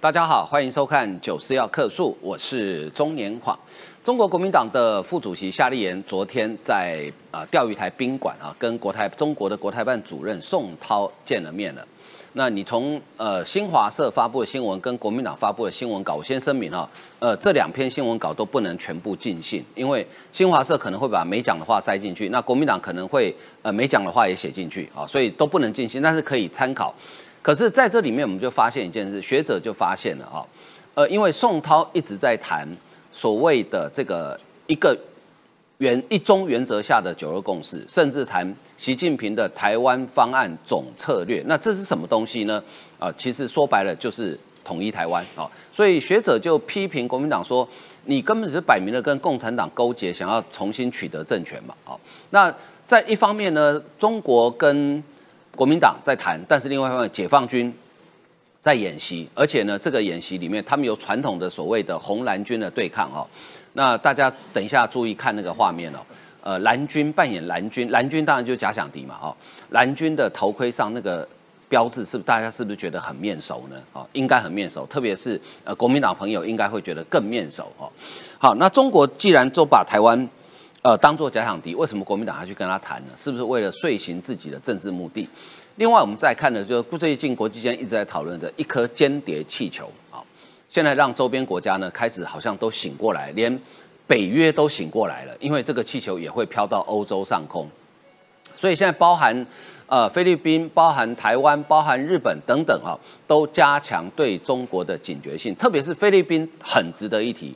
大家好，欢迎收看《九四要客诉》，我是中年晃。中国国民党的副主席夏立言昨天在啊钓鱼台宾馆啊，跟国台中国的国台办主任宋涛见了面了。那你从呃新华社发布的新闻跟国民党发布的新闻稿，我先声明啊，呃这两篇新闻稿都不能全部尽信，因为新华社可能会把没讲的话塞进去，那国民党可能会呃没讲的话也写进去啊，所以都不能尽信，但是可以参考。可是在这里面，我们就发现一件事，学者就发现了哈，呃，因为宋涛一直在谈所谓的这个一个原一中原则下的九二共识，甚至谈习近平的台湾方案总策略，那这是什么东西呢？啊，其实说白了就是统一台湾啊，所以学者就批评国民党说，你根本是摆明了跟共产党勾结，想要重新取得政权嘛，啊，那在一方面呢，中国跟国民党在谈，但是另外一方面，解放军在演习，而且呢，这个演习里面，他们有传统的所谓的红蓝军的对抗哦。那大家等一下注意看那个画面哦。呃，蓝军扮演蓝军，蓝军当然就假想敌嘛哦。蓝军的头盔上那个标志，是不是大家是不是觉得很面熟呢？哦，应该很面熟，特别是呃国民党朋友应该会觉得更面熟哦。好，那中国既然都把台湾。呃，当做假想敌，为什么国民党还去跟他谈呢？是不是为了遂行自己的政治目的？另外，我们再看的就是最近国际间一直在讨论的一颗间谍气球啊，现在让周边国家呢开始好像都醒过来，连北约都醒过来了，因为这个气球也会飘到欧洲上空，所以现在包含呃菲律宾、包含台湾、包含日本等等啊，都加强对中国的警觉性，特别是菲律宾很值得一提。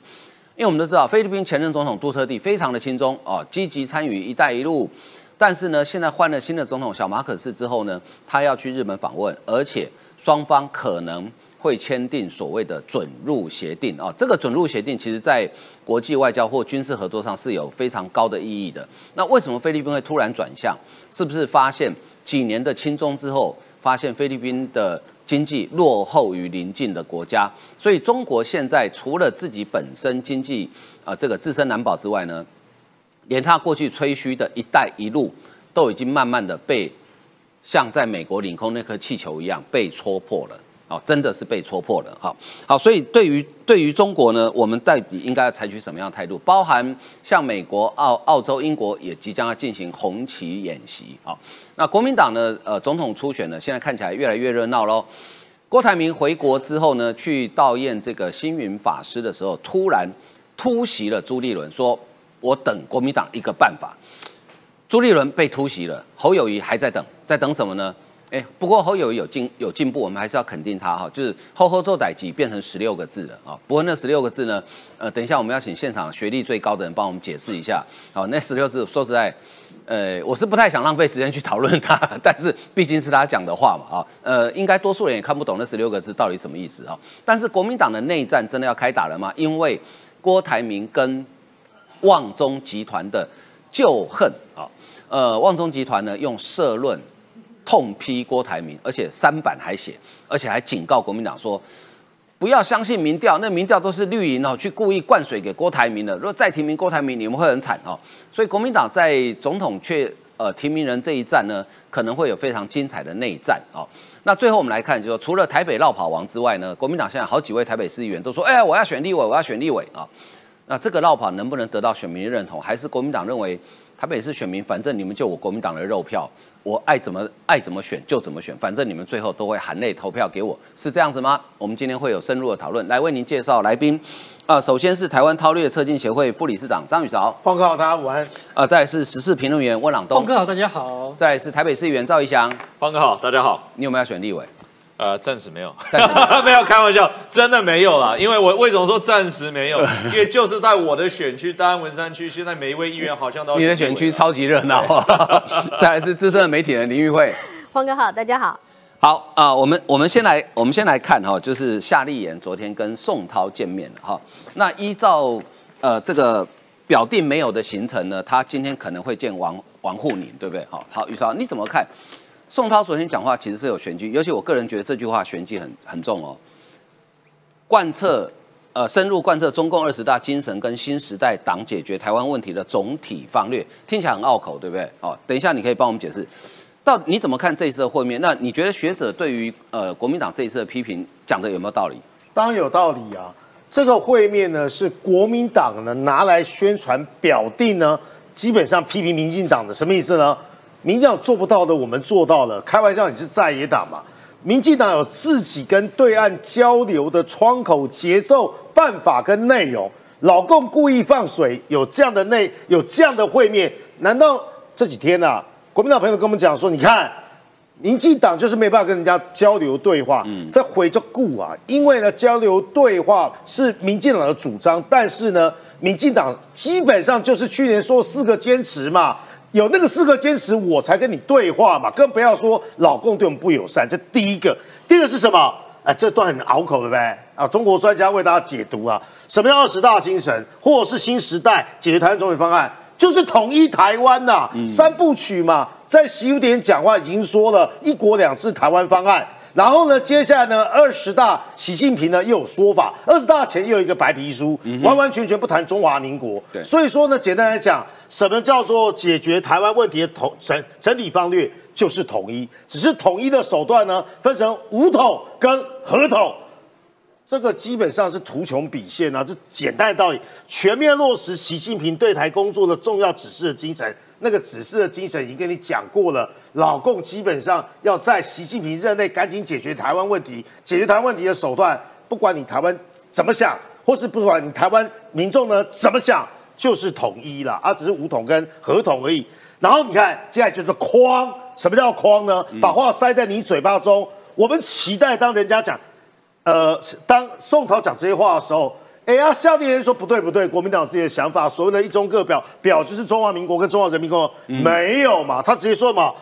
因为我们都知道，菲律宾前任总统杜特地非常的轻松哦，积极参与“一带一路”，但是呢，现在换了新的总统小马可斯之后呢，他要去日本访问，而且双方可能会签订所谓的准入协定啊。这个准入协定其实在国际外交或军事合作上是有非常高的意义的。那为什么菲律宾会突然转向？是不是发现几年的轻中之后，发现菲律宾的？经济落后于邻近的国家，所以中国现在除了自己本身经济啊这个自身难保之外呢，连他过去吹嘘的一带一路都已经慢慢的被像在美国领空那颗气球一样被戳破了。哦，真的是被戳破了，好，好，所以对于对于中国呢，我们到底应该要采取什么样的态度？包含像美国、澳、澳洲、英国也即将要进行红旗演习，啊，那国民党呢，呃，总统初选呢，现在看起来越来越热闹喽。郭台铭回国之后呢，去悼唁这个星云法师的时候，突然突袭了朱立伦，说我等国民党一个办法。朱立伦被突袭了，侯友谊还在等，在等什么呢？哎，不过侯友谊有进有进步，我们还是要肯定他哈。就是“后后做歹机”变成十六个字了啊。不过那十六个字呢，呃，等一下我们要请现场学历最高的人帮我们解释一下。好，那十六字说实在，呃，我是不太想浪费时间去讨论它，但是毕竟是他讲的话嘛啊。呃，应该多数人也看不懂那十六个字到底什么意思啊。但是国民党的内战真的要开打了吗？因为郭台铭跟旺中集团的旧恨啊，呃，旺中集团呢用社论。痛批郭台铭，而且三版还写，而且还警告国民党说，不要相信民调，那民调都是绿营哦，去故意灌水给郭台铭的。如果再提名郭台铭，你们会很惨哦。所以国民党在总统却呃提名人这一战呢，可能会有非常精彩的内战哦。那最后我们来看，就说除了台北绕跑王之外呢，国民党现在好几位台北市议员都说，哎，我要选立委，我要选立委啊。那这个绕跑能不能得到选民的认同，还是国民党认为？台北市选民，反正你们就我国民党的肉票，我爱怎么爱怎么选就怎么选，反正你们最后都会含泪投票给我，是这样子吗？我们今天会有深入的讨论，来为您介绍来宾。啊，首先是台湾韬略策进协会副理事长张宇韶，方哥好，大家午安。啊，再来是时事评论员温朗东，方哥好，大家好。再来是台北市议员赵一翔，方哥好，大家好。你有没有要选立委？呃，暂时没有，没有 开玩笑，真的没有啦。因为我为什么说暂时没有？因为就是在我的选区大安文山区，现在每一位议员好像都你的选区超级热闹。再来是资深的媒体人林玉慧，黄哥好，大家好。好啊，我们我们先来我们先来看哈，就是夏立言昨天跟宋涛见面了哈。那依照呃这个表定没有的行程呢，他今天可能会见王王沪宁，对不对？好，好，宇超你怎么看？宋涛昨天讲话其实是有玄机，尤其我个人觉得这句话玄机很很重哦。贯彻呃深入贯彻中共二十大精神跟新时代党解决台湾问题的总体方略，听起来很拗口，对不对？哦，等一下你可以帮我们解释，到你怎么看这一次的会面？那你觉得学者对于呃国民党这一次的批评讲的有没有道理？当然有道理啊。这个会面呢，是国民党呢拿来宣传表定呢，基本上批评民进党的，什么意思呢？民进党做不到的，我们做到了。开玩笑，你是在野党嘛？民进党有自己跟对岸交流的窗口、节奏、办法跟内容。老共故意放水，有这样的内，有这样的会面，难道这几天啊？国民党朋友跟我们讲说，你看。民进党就是没办法跟人家交流对话，这回着顾啊，因为呢交流对话是民进党的主张，但是呢，民进党基本上就是去年说四个坚持嘛，有那个四个坚持我才跟你对话嘛，更不要说老公对我们不友善，这第一个，第二个是什么？哎，这段很拗口的呗啊，中国专家为大家解读啊，什么叫二十大精神，或者是新时代解决台湾总体方案？就是统一台湾呐，三部曲嘛，在习五点讲话已经说了一国两制台湾方案，然后呢，接下来呢，二十大习近平呢又有说法，二十大前又有一个白皮书，完完全全不谈中华民国。所以说呢，简单来讲，什么叫做解决台湾问题的统整整体方略，就是统一，只是统一的手段呢，分成武统跟合统。这个基本上是图穷匕见啊！这简单的道理，全面落实习近平对台工作的重要指示的精神。那个指示的精神已经跟你讲过了，老共基本上要在习近平任内赶紧解决台湾问题，解决台湾问题的手段，不管你台湾怎么想，或是不管你台湾民众呢怎么想，就是统一了，啊只是武统跟合统而已。然后你看，接下来就是框，什么叫框呢？把话塞在你嘴巴中。我们期待当人家讲。呃，当宋涛讲这些话的时候，哎呀，下地人说不对不对，国民党有自己的想法，所谓的一中各表，表就是中华民国跟中华人民共和国没有嘛，他直接说嘛，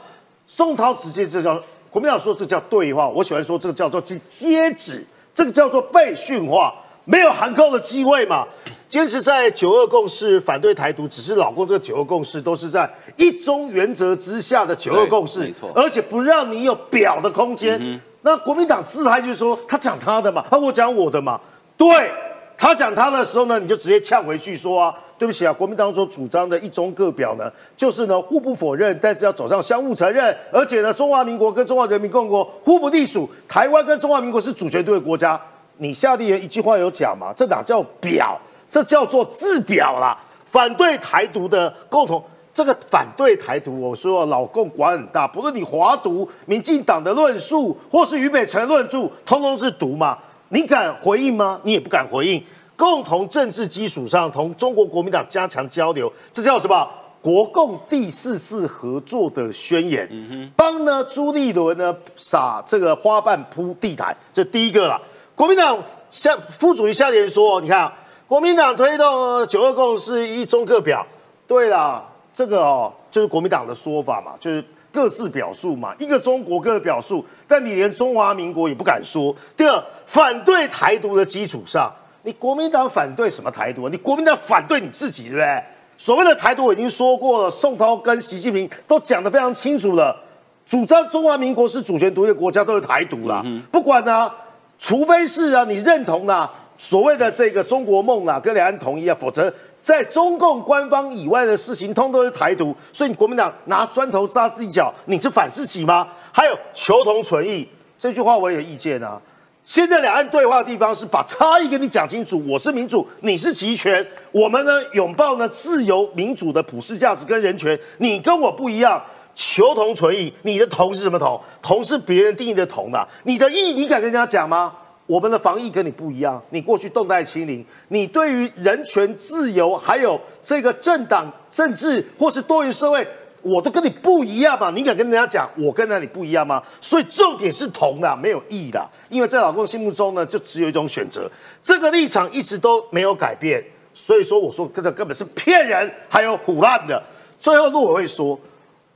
宋涛直接这叫国民党说这叫对话，我喜欢说这个叫做接旨，这个叫做被训话，没有含扣的机会嘛，坚持在九二共识反对台独，只是老公这个九二共识都是在一中原则之下的九二共识，没错，而且不让你有表的空间。那国民党自嗨就是说，他讲他的嘛，他我讲我的嘛。对他讲他的时候呢，你就直接呛回去说啊，对不起啊，国民党所主张的一中各表呢，就是呢互不否认，但是要走上相互承认，而且呢，中华民国跟中华人民共和国互不隶属，台湾跟中华民国是主权独立国家。你下地人一句话有讲嘛？这哪叫表？这叫做自表啦，反对台独的共同。这个反对台独，我说老共管很大，不论你华独、民进党的论述，或是俞北辰论述，通通是毒嘛？你敢回应吗？你也不敢回应。共同政治基础上，同中国国民党加强交流，这叫什么？国共第四次合作的宣言。嗯哼，帮呢朱立伦呢撒这个花瓣铺地毯，这第一个了。国民党向副主席夏联说，你看，国民党推动九二共识一中各表，对了。这个哦，就是国民党的说法嘛，就是各自表述嘛，一个中国各自表述，但你连中华民国也不敢说。第二，反对台独的基础上，你国民党反对什么台独？你国民党反对你自己，对不对？所谓的台独我已经说过了，宋涛跟习近平都讲得非常清楚了，主张中华民国是主权独立国家都是台独啦，不管呢，除非是啊你认同啊所谓的这个中国梦啊，跟两岸统一啊，否则。在中共官方以外的事情，通都是台独，所以你国民党拿砖头扎自己脚，你是反自己吗？还有求同存异这句话，我也有意见啊。现在两岸对话的地方是把差异跟你讲清楚，我是民主，你是集权，我们呢拥抱呢自由民主的普世价值跟人权，你跟我不一样，求同存异，你的同是什么同？同是别人定义的同啊，你的异你敢跟人家讲吗？我们的防疫跟你不一样，你过去动态清零，你对于人权自由还有这个政党政治或是多元社会，我都跟你不一样嘛？你敢跟人家讲我跟那里不一样吗？所以重点是同的，没有异的，因为在老公心目中呢，就只有一种选择，这个立场一直都没有改变。所以说，我说这根本是骗人，还有唬烂的。最后，陆委会说。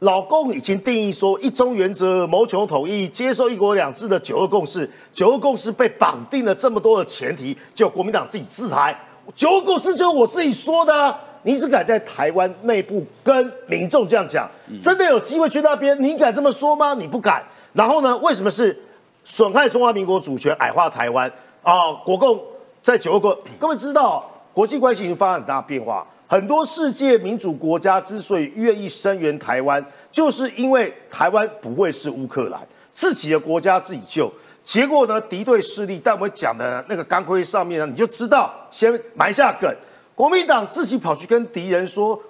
老共已经定义说，一中原则谋求统一，接受一国两制的九二共识。九二共识被绑定了这么多的前提，就国民党自己自裁。九二共识就是我自己说的，你只敢在台湾内部跟民众这样讲，真的有机会去那边？你敢这么说吗？你不敢。然后呢？为什么是损害中华民国主权、矮化台湾啊？国共在九二共，各位知道，国际关系已经发生很大变化。很多世界民主国家之所以愿意声援台湾，就是因为台湾不会是乌克兰，自己的国家自己救。结果呢，敌对势力，但我们讲的那个钢盔上面呢，你就知道，先埋下梗，国民党自己跑去跟敌人说，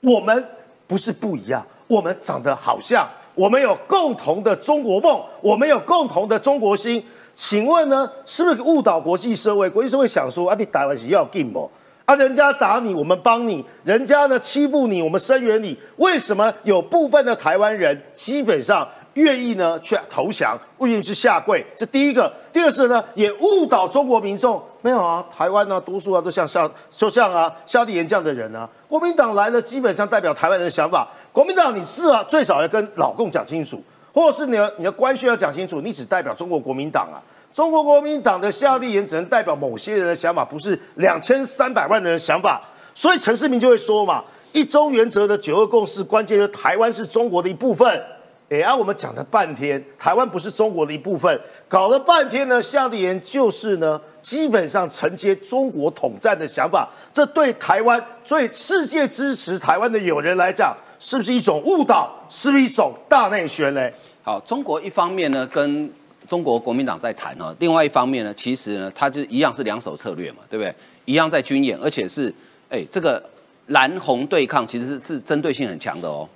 我们不是不一样，我们长得好像，我们有共同的中国梦，我们有共同的中国心。请问呢，是不是误导国际社会？国际社会想说啊，你打完是要 game 啊，人家打你，我们帮你；人家呢欺负你，我们声援你。为什么有部分的台湾人基本上？愿意呢去投降，愿意去下跪，这第一个。第二是呢，也误导中国民众。没有啊，台湾呢，多数啊都像像就像啊夏立言这样的人啊。国民党来了，基本上代表台湾人的想法。国民党，你是啊，最少要跟老共讲清楚，或者是你的你的关系要讲清楚，你只代表中国国民党啊。中国国民党的夏立言只能代表某些人的想法，不是两千三百万人的想法。所以陈世明就会说嘛，一中原则的九二共识，关键是台湾是中国的一部分。哎啊，我们讲了半天，台湾不是中国的一部分，搞了半天呢，夏立言就是呢，基本上承接中国统战的想法，这对台湾、对世界支持台湾的友人来讲，是不是一种误导？是不是一种大内宣呢？好，中国一方面呢，跟中国国民党在谈哦，另外一方面呢，其实呢，它就一样是两手策略嘛，对不对？一样在军演，而且是哎，这个蓝红对抗其实是是针对性很强的哦。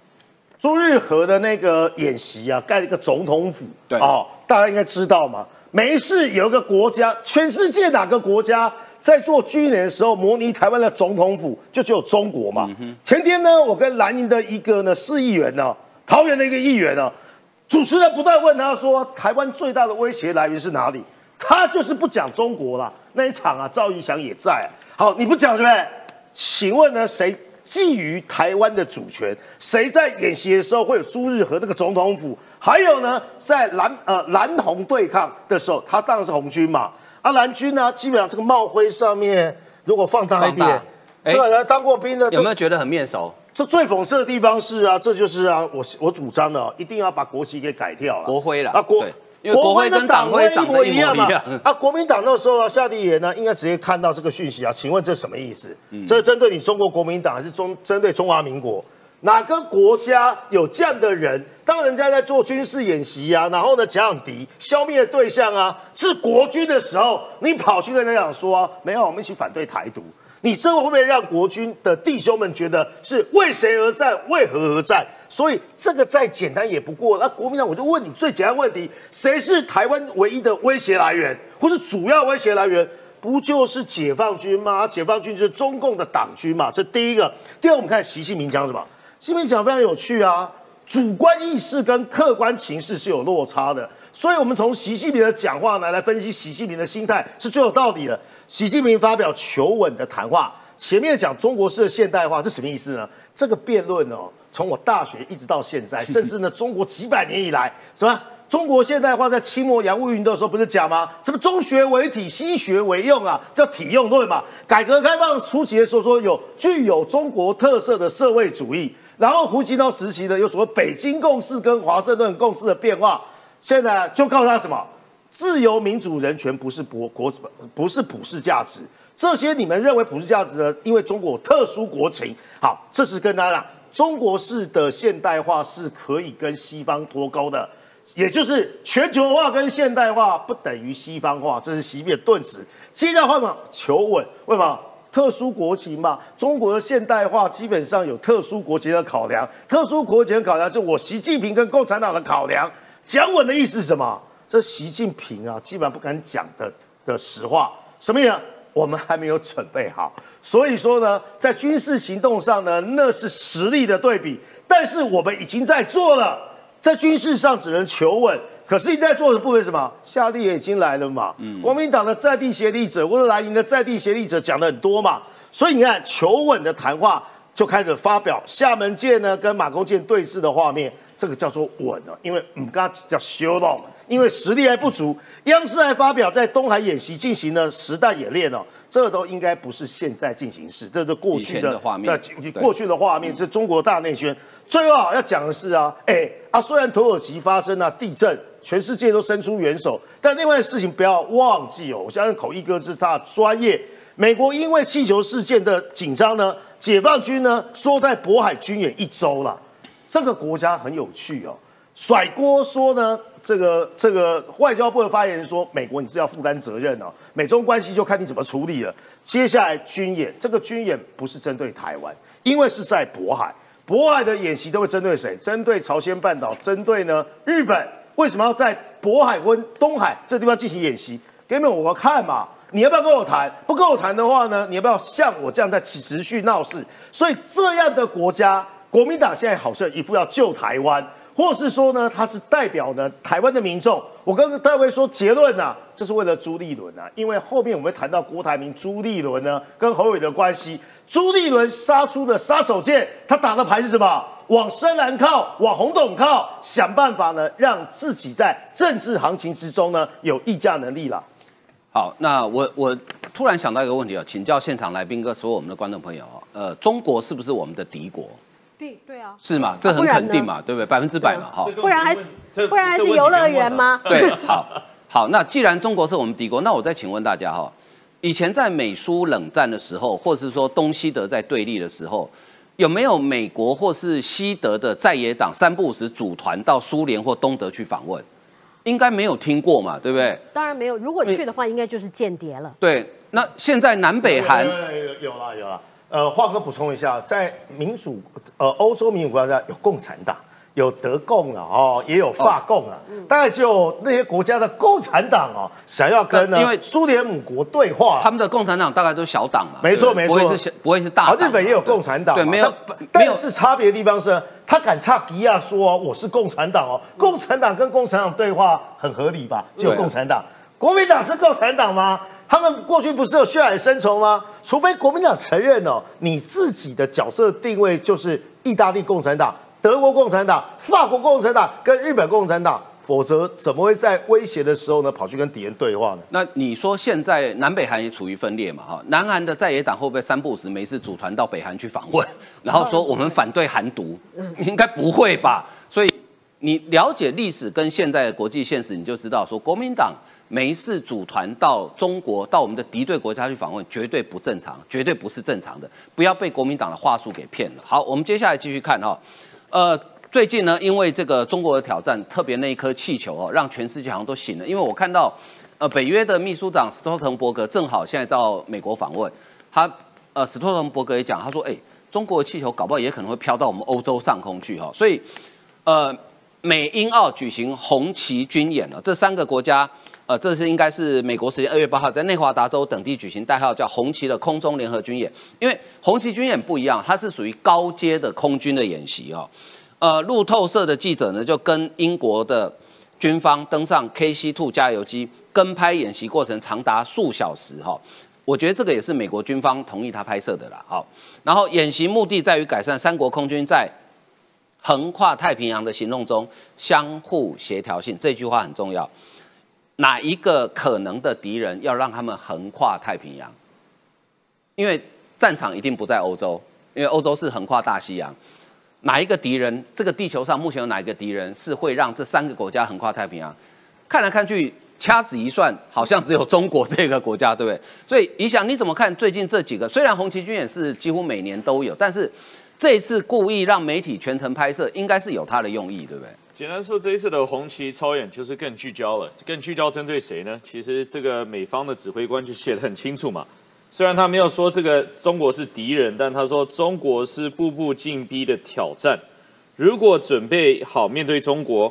朱日和的那个演习啊，盖了一个总统府，对哦，大家应该知道嘛。没事，有一个国家，全世界哪个国家在做军演的时候模拟台湾的总统府，就只有中国嘛。前天呢，我跟蓝营的一个呢市议员呢，桃园的一个议员呢，主持人不断问他说，台湾最大的威胁来源是哪里？他就是不讲中国啦。那一场啊，赵玉祥也在。好，你不讲是不是？请问呢，谁？觊觎台湾的主权，谁在演习的时候会有朱日和那个总统府？还有呢，在蓝呃蓝红对抗的时候，他当然是红军嘛。啊，蓝军呢，基本上这个帽徽上面如果放大一点，这个人当过兵的，有没有觉得很面熟？这最讽刺的地方是啊，这就是啊，我我主张的，一定要把国旗给改掉了，国徽了啊国。国徽跟党徽一模一样啊！国民党那时候啊，夏立言呢，应该直接看到这个讯息啊。请问这什么意思？这是针对你中国国民党，还是中针对中华民国？哪个国家有这样的人？当人家在做军事演习啊，然后呢，讲敌消灭对象啊，是国军的时候，你跑去跟人家讲说，没有，我们一起反对台独。你这会不会让国军的弟兄们觉得是为谁而战？为何而战？所以这个再简单也不过。那国民党，我就问你最简单问题：谁是台湾唯一的威胁来源，或是主要威胁来源？不就是解放军吗？解放军就是中共的党军嘛。这第一个。第二，我们看习近平讲什么？习近平讲非常有趣啊，主观意识跟客观情势是有落差的。所以，我们从习近平的讲话呢来分析习近平的心态是最有道理的。习近平发表求稳的谈话，前面讲中国式的现代化，这什么意思呢？这个辩论哦，从我大学一直到现在，甚至呢，中国几百年以来，什么中国现代化在清末洋务运动的时候不是讲吗？什么中学为体，西学为用啊，叫体用论嘛。改革开放初期的时候说有具有中国特色的社会主义，然后胡锦涛时期呢，有什么北京共识跟华盛顿共识的变化，现在就告诉他什么？自由、民主、人权不是国国不是普世价值，这些你们认为普世价值呢？因为中国特殊国情。好，这是跟大家讲，中国式的现代化是可以跟西方脱钩的，也就是全球化跟现代化不等于西方化，这是习近平顿词。接下来话嘛，求稳，为什么？特殊国情嘛，中国的现代化基本上有特殊国情的考量，特殊国情的考量是我习近平跟共产党的考量。讲稳的意思是什么？这习近平啊，基本上不敢讲的的实话，什么意思？我们还没有准备好，所以说呢，在军事行动上呢，那是实力的对比。但是我们已经在做了，在军事上只能求稳。可是你在做的部分什么？夏立也已经来了嘛。嗯。国民党的在地协力者，或者蓝营的在地协力者讲的很多嘛。所以你看，求稳的谈话就开始发表厦门舰呢跟马公舰对峙的画面，这个叫做稳啊，因为我们刚刚叫修动。因为实力还不足，央视还发表在东海演习进行了实弹演练哦，这都应该不是现在进行时，这是过去的画面。过去的画面是中国大内宣。最后要讲的是啊，哎啊，虽然土耳其发生了地震，全世界都伸出援手，但另外事情不要忘记哦，我相信口译哥是他的专业。美国因为气球事件的紧张呢，解放军呢缩在渤海军演一周了，这个国家很有趣哦。甩锅说呢，这个这个外交部的发言人说，美国你是要负担责任哦，美中关系就看你怎么处理了。接下来军演，这个军演不是针对台湾，因为是在渤海，渤海的演习都会针对谁？针对朝鲜半岛，针对呢日本。为什么要在渤海跟东海这地方进行演习？给你们我看嘛，你要不要跟我谈？不跟我谈的话呢，你要不要像我这样在持续闹事？所以这样的国家，国民党现在好像一副要救台湾。或是说呢，他是代表呢台湾的民众。我跟大卫说结论啊，这是为了朱立伦啊，因为后面我们会谈到郭台铭、朱立伦呢跟侯伟的关系。朱立伦杀出的杀手锏，他打的牌是什么？往深蓝靠，往红董靠，想办法呢，让自己在政治行情之中呢有议价能力了。好，那我我突然想到一个问题啊，请教现场来宾哥，所有我们的观众朋友啊，呃，中国是不是我们的敌国？对对啊，是嘛？这很肯定嘛，对不对？百分之百嘛，哈。不然还是不然还是游乐园吗？对，好，好。那既然中国是我们敌国，那我再请问大家哈，以前在美苏冷战的时候，或是说东西德在对立的时候，有没有美国或是西德的在野党三不五时组团到苏联或东德去访问？应该没有听过嘛，对不对？当然没有。如果去的话，应该就是间谍了。对，那现在南北韩有有了有了。呃，华哥补充一下，在民主呃欧洲民主国家有共产党，有德共啊，哦，也有法共啊，大概就那些国家的共产党哦，想要跟呢，因为苏联母国对话，他们的共产党大概都是小党嘛，没错没错，不会是小不会是大。日本也有共产党，对，没有，但是差别的地方是，他敢差迪亚说我是共产党哦，共产党跟共产党对话很合理吧？就共产党，国民党是共产党吗？他们过去不是有血海深仇吗？除非国民党承认哦，你自己的角色定位就是意大利共产党、德国共产党、法国共产党跟日本共产党，否则怎么会在威胁的时候呢跑去跟敌人对话呢？那你说现在南北韩也处于分裂嘛？哈，南韩的在野党会不会三不五时没事组团到北韩去访问，然后说我们反对韩独？应该不会吧？所以你了解历史跟现在的国际现实，你就知道说国民党。没事组团到中国，到我们的敌对国家去访问，绝对不正常，绝对不是正常的。不要被国民党的话术给骗了。好，我们接下来继续看哈。呃，最近呢，因为这个中国的挑战，特别那一颗气球哦，让全世界好像都醒了。因为我看到，呃，北约的秘书长斯托滕伯格正好现在到美国访问，他呃，斯托滕伯格也讲，他说，哎，中国的气球搞不好也可能会飘到我们欧洲上空去哈。所以，呃，美英澳举行红旗军演了，这三个国家。呃，这是应该是美国时间二月八号在内华达州等地举行，代号叫红旗的空中联合军演。因为红旗军演不一样，它是属于高阶的空军的演习哦。呃，路透社的记者呢就跟英国的军方登上 KC Two 加油机跟拍演习过程长达数小时哈。我觉得这个也是美国军方同意他拍摄的啦。好，然后演习目的在于改善三国空军在横跨太平洋的行动中相互协调性，这句话很重要。哪一个可能的敌人要让他们横跨太平洋？因为战场一定不在欧洲，因为欧洲是横跨大西洋。哪一个敌人？这个地球上目前有哪一个敌人是会让这三个国家横跨太平洋？看来看去，掐指一算，好像只有中国这个国家，对不对？所以，你想你怎么看最近这几个？虽然红旗军演是几乎每年都有，但是这次故意让媒体全程拍摄，应该是有它的用意，对不对？简单说，这一次的红旗操演就是更聚焦了，更聚焦针对谁呢？其实这个美方的指挥官就写得很清楚嘛。虽然他没有说这个中国是敌人，但他说中国是步步进逼的挑战。如果准备好面对中国，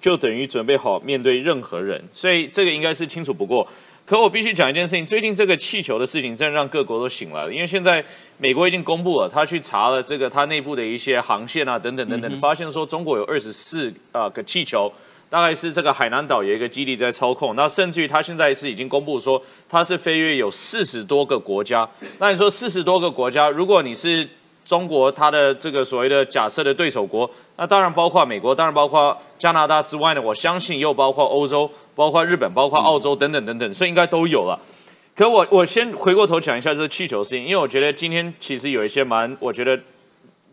就等于准备好面对任何人。所以这个应该是清楚不过。可我必须讲一件事情，最近这个气球的事情真的让各国都醒来了，因为现在美国已经公布了，他去查了这个他内部的一些航线啊，等等等等，发现说中国有二十四啊个气球，大概是这个海南岛有一个基地在操控，那甚至于他现在是已经公布说他是飞越有四十多个国家，那你说四十多个国家，如果你是中国他的这个所谓的假设的对手国，那当然包括美国，当然包括加拿大之外呢，我相信又包括欧洲。包括日本、包括澳洲等等等等，所以应该都有了。可我我先回过头讲一下这个气球事情，因为我觉得今天其实有一些蛮我觉得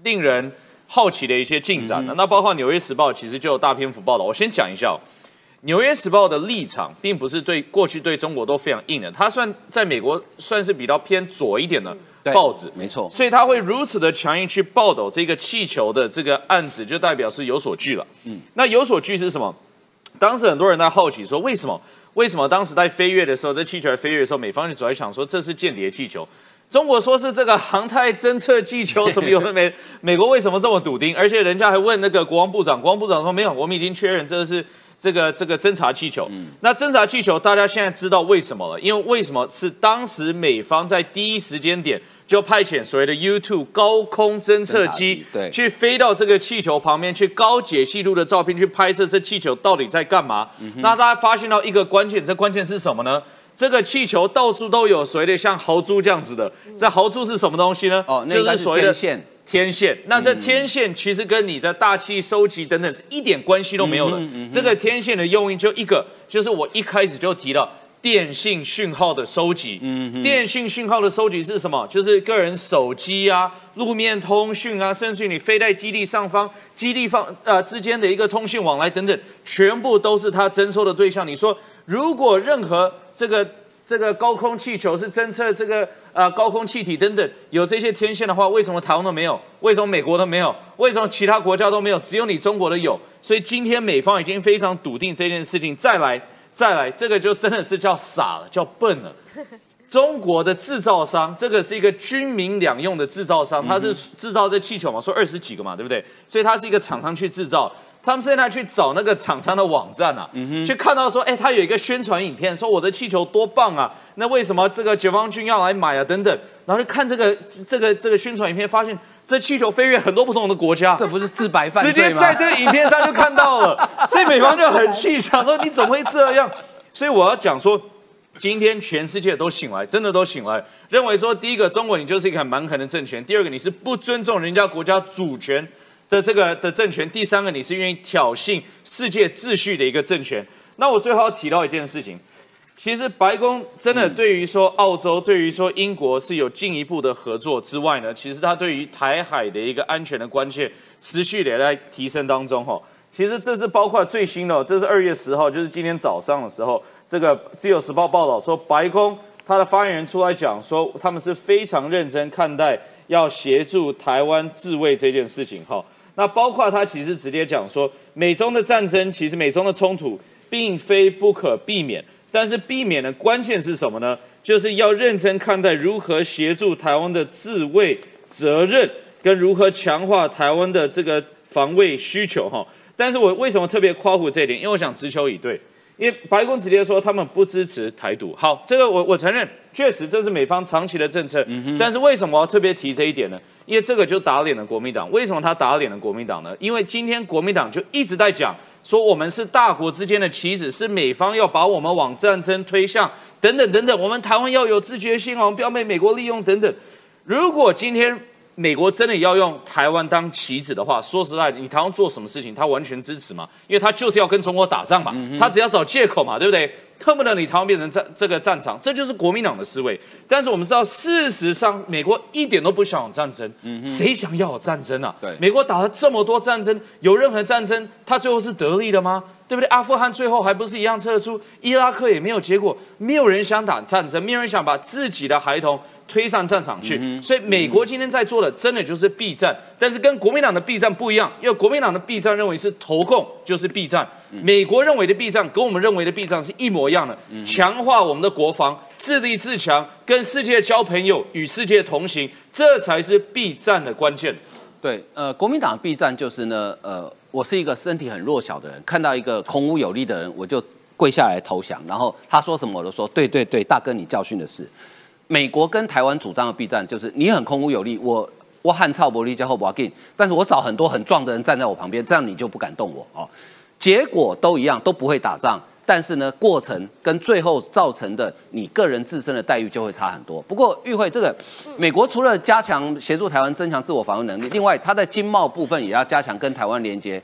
令人好奇的一些进展的。那包括《纽约时报》其实就有大篇幅报道。我先讲一下，《纽约时报》的立场并不是对过去对中国都非常硬的，它算在美国算是比较偏左一点的报纸，没错。所以它会如此的强硬去报道这个气球的这个案子，就代表是有所据了。嗯，那有所据是什么？当时很多人在好奇说，为什么？为什么当时在飞跃的时候，这气球在飞跃的时候，美方就主要想说这是间谍气球？中国说是这个航太侦测气球，什么有的没？美国为什么这么笃定？而且人家还问那个国防部长，国防部长说没有，我们已经确认这个是这个这个侦察气球。那侦察气球大家现在知道为什么了？因为为什么是当时美方在第一时间点。就派遣所谓的 U2 高空侦测机，对，去飞到这个气球旁边，去高解析度的照片去拍摄这气球到底在干嘛。那大家发现到一个关键，这关键是什么呢？这个气球到处都有所谓的像豪猪这样子的，这豪猪是什么东西呢？哦，那就是所谓的天线。天线。那这天线其实跟你的大气收集等等是一点关系都没有的。这个天线的用意就一个，就是我一开始就提到。电信讯号的收集，嗯，电信讯号的收集是什么？就是个人手机啊、路面通讯啊，甚至你飞在基地上方、基地方呃之间的一个通讯往来等等，全部都是它征收的对象。你说，如果任何这个这个高空气球是侦测这个呃高空气体等等有这些天线的话，为什么台湾都没有？为什么美国都没有？为什么其他国家都没有？只有你中国的有？所以今天美方已经非常笃定这件事情，再来。再来，这个就真的是叫傻了，叫笨了。中国的制造商，这个是一个军民两用的制造商，它是制造这气球嘛，说二十几个嘛，对不对？所以它是一个厂商去制造。他们现在去找那个厂商的网站啊，去看到说，哎，他有一个宣传影片，说我的气球多棒啊，那为什么这个解放军要来买啊？等等，然后就看这个这个这个宣传影片，发现这气球飞越很多不同的国家，这不是自白犯罪直接在这个影片上就看到了，所以美方就很气，想说你怎么会这样？所以我要讲说，今天全世界都醒来，真的都醒来，认为说，第一个中国你就是一个很蛮横的政权，第二个你是不尊重人家国家主权。的这个的政权，第三个你是愿意挑衅世界秩序的一个政权。那我最后要提到一件事情，其实白宫真的对于说澳洲，对于说英国是有进一步的合作之外呢，其实它对于台海的一个安全的关切持续的在提升当中哈。其实这是包括最新的，这是二月十号，就是今天早上的时候，这个自由时报报道说，白宫他的发言人出来讲说，他们是非常认真看待要协助台湾自卫这件事情哈。那包括他其实直接讲说，美中的战争其实美中的冲突并非不可避免，但是避免的关键是什么呢？就是要认真看待如何协助台湾的自卫责任，跟如何强化台湾的这个防卫需求哈。但是我为什么特别夸胡这一点？因为我想直球以对。因为白宫直接说他们不支持台独，好，这个我我承认，确实这是美方长期的政策。但是为什么要特别提这一点呢？因为这个就打脸了国民党。为什么他打脸了国民党呢？因为今天国民党就一直在讲说我们是大国之间的棋子，是美方要把我们往战争推向，等等等等。我们台湾要有自觉性哦，不要被美国利用等等。如果今天美国真的要用台湾当棋子的话，说实在，你台湾做什么事情，他完全支持嘛，因为他就是要跟中国打仗嘛，他只要找借口嘛，对不对？恨不得你台湾变成战这个战场，这就是国民党的思维。但是我们知道，事实上，美国一点都不想有战争，谁想要有战争啊？对，美国打了这么多战争，有任何战争，他最后是得利的吗？对不对？阿富汗最后还不是一样撤出，伊拉克也没有结果，没有人想打战争，没有人想把自己的孩童。推上战场去，所以美国今天在做的真的就是避战，但是跟国民党的避战不一样，因为国民党的避战认为是投共就是避战，美国认为的避战跟我们认为的避战是一模一样的，强化我们的国防，自立自强，跟世界交朋友，与世界同行，这才是避战的关键。对，呃，国民党避战就是呢，呃，我是一个身体很弱小的人，看到一个孔武有力的人，我就跪下来投降，然后他说什么我都说对对对，大哥你教训的是。美国跟台湾主张的避战，就是你很空无有力，我我汉操伯利加后不要紧，但是我找很多很壮的人站在我旁边，这样你就不敢动我哦。结果都一样，都不会打仗，但是呢，过程跟最后造成的你个人自身的待遇就会差很多。不过玉慧，这个美国除了加强协助台湾增强自我防卫能力，另外它在经贸部分也要加强跟台湾连接。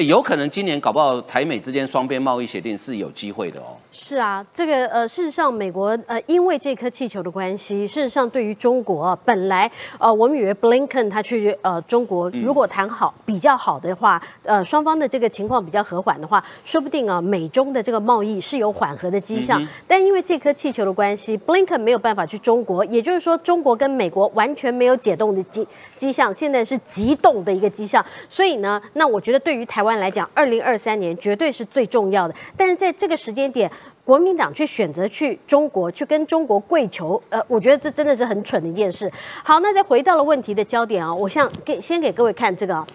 哎，有可能今年搞不好台美之间双边贸易协定是有机会的哦。是啊，这个呃，事实上，美国呃，因为这颗气球的关系，事实上对于中国本来呃，我们以为 Blinken 他去呃中国，如果谈好比较好的话，呃，双方的这个情况比较和缓的话，说不定啊，美中的这个贸易是有缓和的迹象。但因为这颗气球的关系，Blinken 没有办法去中国，也就是说，中国跟美国完全没有解冻的迹迹象，现在是急冻的一个迹象。所以呢，那我觉得对于台湾。湾来讲，二零二三年绝对是最重要的。但是在这个时间点，国民党却选择去中国去跟中国跪求，呃，我觉得这真的是很蠢的一件事。好，那再回到了问题的焦点啊，我想给先给各位看这个啊，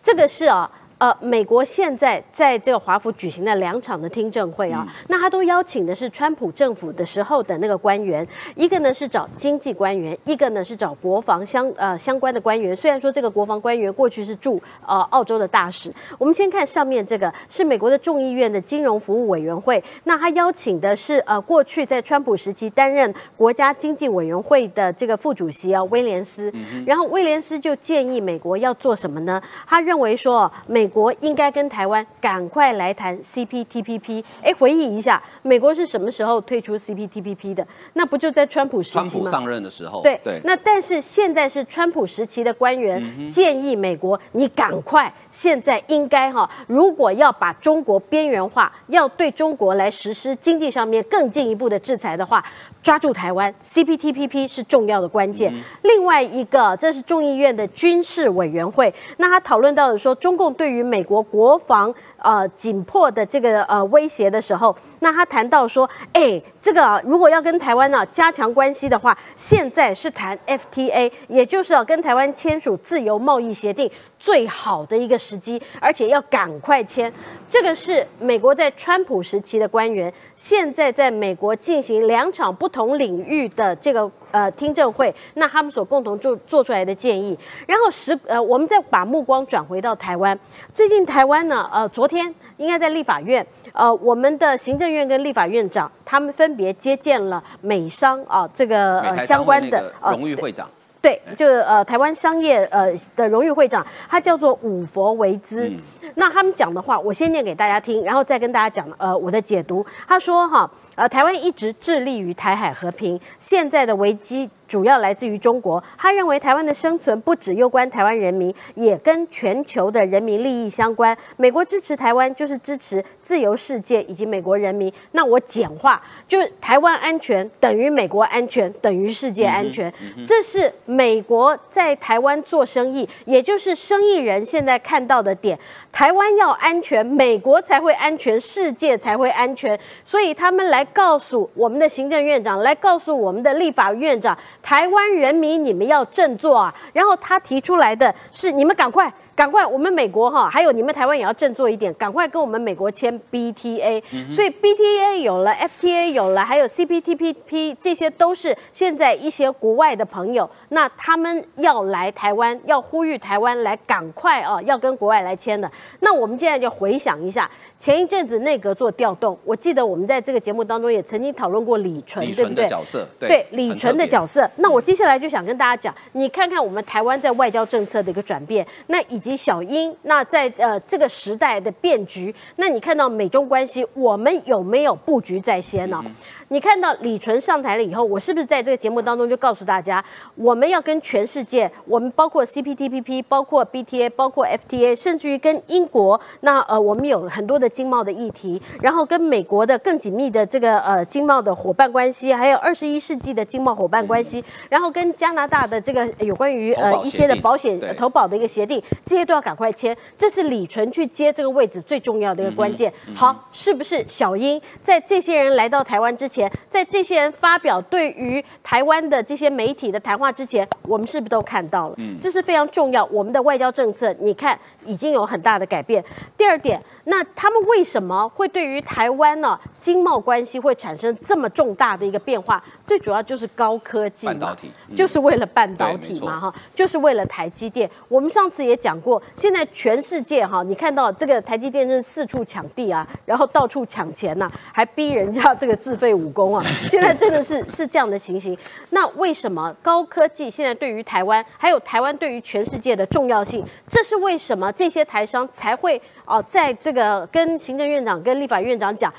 这个是啊。呃，美国现在在这个华府举行的两场的听证会啊，那他都邀请的是川普政府的时候的那个官员，一个呢是找经济官员，一个呢是找国防相呃相关的官员。虽然说这个国防官员过去是驻呃澳洲的大使，我们先看上面这个是美国的众议院的金融服务委员会，那他邀请的是呃过去在川普时期担任国家经济委员会的这个副主席啊威廉斯，然后威廉斯就建议美国要做什么呢？他认为说美美国应该跟台湾赶快来谈 CPTPP。哎，回忆一下，美国是什么时候退出 CPTPP 的？那不就在川普时期吗？川普上任的时候。对对。那但是现在是川普时期的官员建议美国，你赶快，现在应该哈，如果要把中国边缘化，要对中国来实施经济上面更进一步的制裁的话。抓住台湾，CPTPP 是重要的关键。另外一个，这是众议院的军事委员会，那他讨论到的说，中共对于美国国防呃紧迫的这个呃威胁的时候，那他谈到说，哎，这个如果要跟台湾呢加强关系的话，现在是谈 FTA，也就是要跟台湾签署自由贸易协定。最好的一个时机，而且要赶快签。这个是美国在川普时期的官员，现在在美国进行两场不同领域的这个呃听证会，那他们所共同做做出来的建议。然后十呃，我们再把目光转回到台湾。最近台湾呢，呃，昨天应该在立法院，呃，我们的行政院跟立法院长他们分别接见了美商啊这个呃相关的荣誉会长。对，就是呃，台湾商业呃的荣誉会长，他叫做五佛维兹。那他们讲的话，我先念给大家听，然后再跟大家讲呃我的解读。他说哈，呃，台湾一直致力于台海和平，现在的危机。主要来自于中国。他认为台湾的生存不只攸关台湾人民，也跟全球的人民利益相关。美国支持台湾，就是支持自由世界以及美国人民。那我简化，就是台湾安全等于美国安全等于世界安全。这是美国在台湾做生意，也就是生意人现在看到的点。台湾要安全，美国才会安全，世界才会安全。所以他们来告诉我们的行政院长，来告诉我们的立法院长。台湾人民，你们要振作啊！然后他提出来的是，你们赶快。赶快，我们美国哈，还有你们台湾也要振作一点，赶快跟我们美国签 BTA。所以 BTA 有了，FTA 有了，还有 CPTPP，这些都是现在一些国外的朋友，那他们要来台湾，要呼吁台湾来赶快啊，要跟国外来签的。那我们现在就回想一下，前一阵子内阁做调动，我记得我们在这个节目当中也曾经讨论过李纯，对不对？角色对李纯的角色。那我接下来就想跟大家讲，你看看我们台湾在外交政策的一个转变，那以及小英，那在呃这个时代的变局，那你看到美中关系，我们有没有布局在先呢？你看到李纯上台了以后，我是不是在这个节目当中就告诉大家，我们要跟全世界，我们包括 CPTPP，包括 BTA，包括 FTA，甚至于跟英国，那呃我们有很多的经贸的议题，然后跟美国的更紧密的这个呃经贸的伙伴关系，还有二十一世纪的经贸伙伴关系，然后跟加拿大的这个有关于呃一些的保险投保的一个协定，这些都要赶快签，这是李纯去接这个位置最重要的一个关键。好，是不是小英在这些人来到台湾之前？前，在这些人发表对于台湾的这些媒体的谈话之前，我们是不是都看到了？嗯，这是非常重要。我们的外交政策，你看已经有很大的改变。第二点，那他们为什么会对于台湾呢经贸关系会产生这么重大的一个变化？最主要就是高科技嘛，就是为了半导体嘛，哈，就是为了台积电。我们上次也讲过，现在全世界哈，你看到这个台积电是四处抢地啊，然后到处抢钱呐，还逼人家这个自费。武功啊！现在真的是是这样的情形。那为什么高科技现在对于台湾，还有台湾对于全世界的重要性？这是为什么这些台商才会哦，在这个跟行政院长、跟立法院长讲，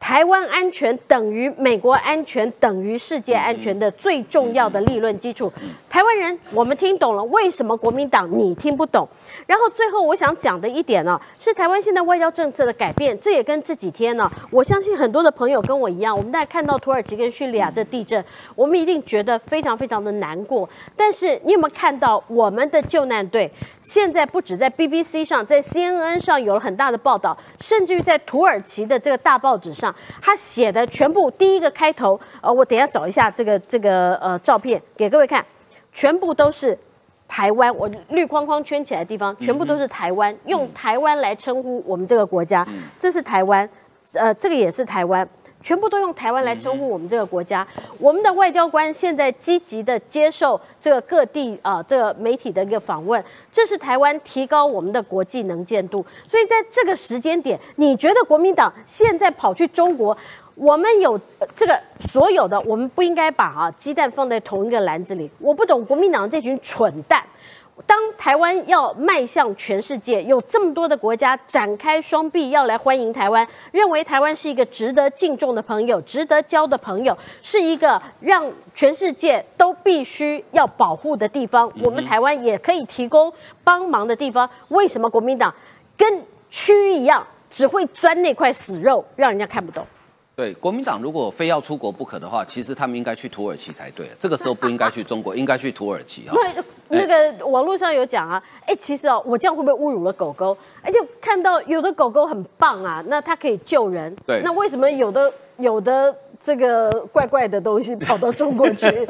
台湾安全等于美国安全等于世界安全的最重要的立论基础。台湾人，我们听懂了，为什么国民党你听不懂？然后最后我想讲的一点呢，是台湾现在外交政策的改变，这也跟这几天呢，我相信很多的朋友跟我一样，我们大家看到土耳其跟叙利亚这地震，我们一定觉得非常非常的难过。但是你有没有看到我们的救难队现在不止在 BBC 上，在 CNN 上有了很大的报道，甚至于在土耳其的这个大报纸上，他写的全部第一个开头，呃，我等一下找一下这个这个呃照片给各位看，全部都是台湾，我绿框框圈起来的地方，全部都是台湾，用台湾来称呼我们这个国家，这是台湾，呃，这个也是台湾。全部都用台湾来称呼我们这个国家。我们的外交官现在积极的接受这个各地啊这个媒体的一个访问，这是台湾提高我们的国际能见度。所以在这个时间点，你觉得国民党现在跑去中国，我们有呃这个所有的，我们不应该把啊鸡蛋放在同一个篮子里。我不懂国民党这群蠢蛋。当台湾要迈向全世界，有这么多的国家展开双臂要来欢迎台湾，认为台湾是一个值得敬重的朋友，值得交的朋友，是一个让全世界都必须要保护的地方。我们台湾也可以提供帮忙的地方。为什么国民党跟蛆一样，只会钻那块死肉，让人家看不懂？对，国民党如果非要出国不可的话，其实他们应该去土耳其才对。这个时候不应该去中国，应该去土耳其哈。因为那个网络上有讲啊，哎，其实哦，我这样会不会侮辱了狗狗？而且看到有的狗狗很棒啊，那它可以救人。对那为什么有的有的这个怪怪的东西跑到中国去？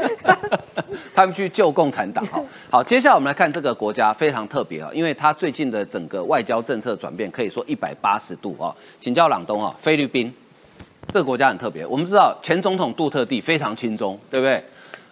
他们去救共产党哈。好，接下来我们来看这个国家非常特别啊，因为它最近的整个外交政策转变可以说一百八十度啊。请教朗东啊，菲律宾这个国家很特别，我们知道前总统杜特地非常亲中，对不对？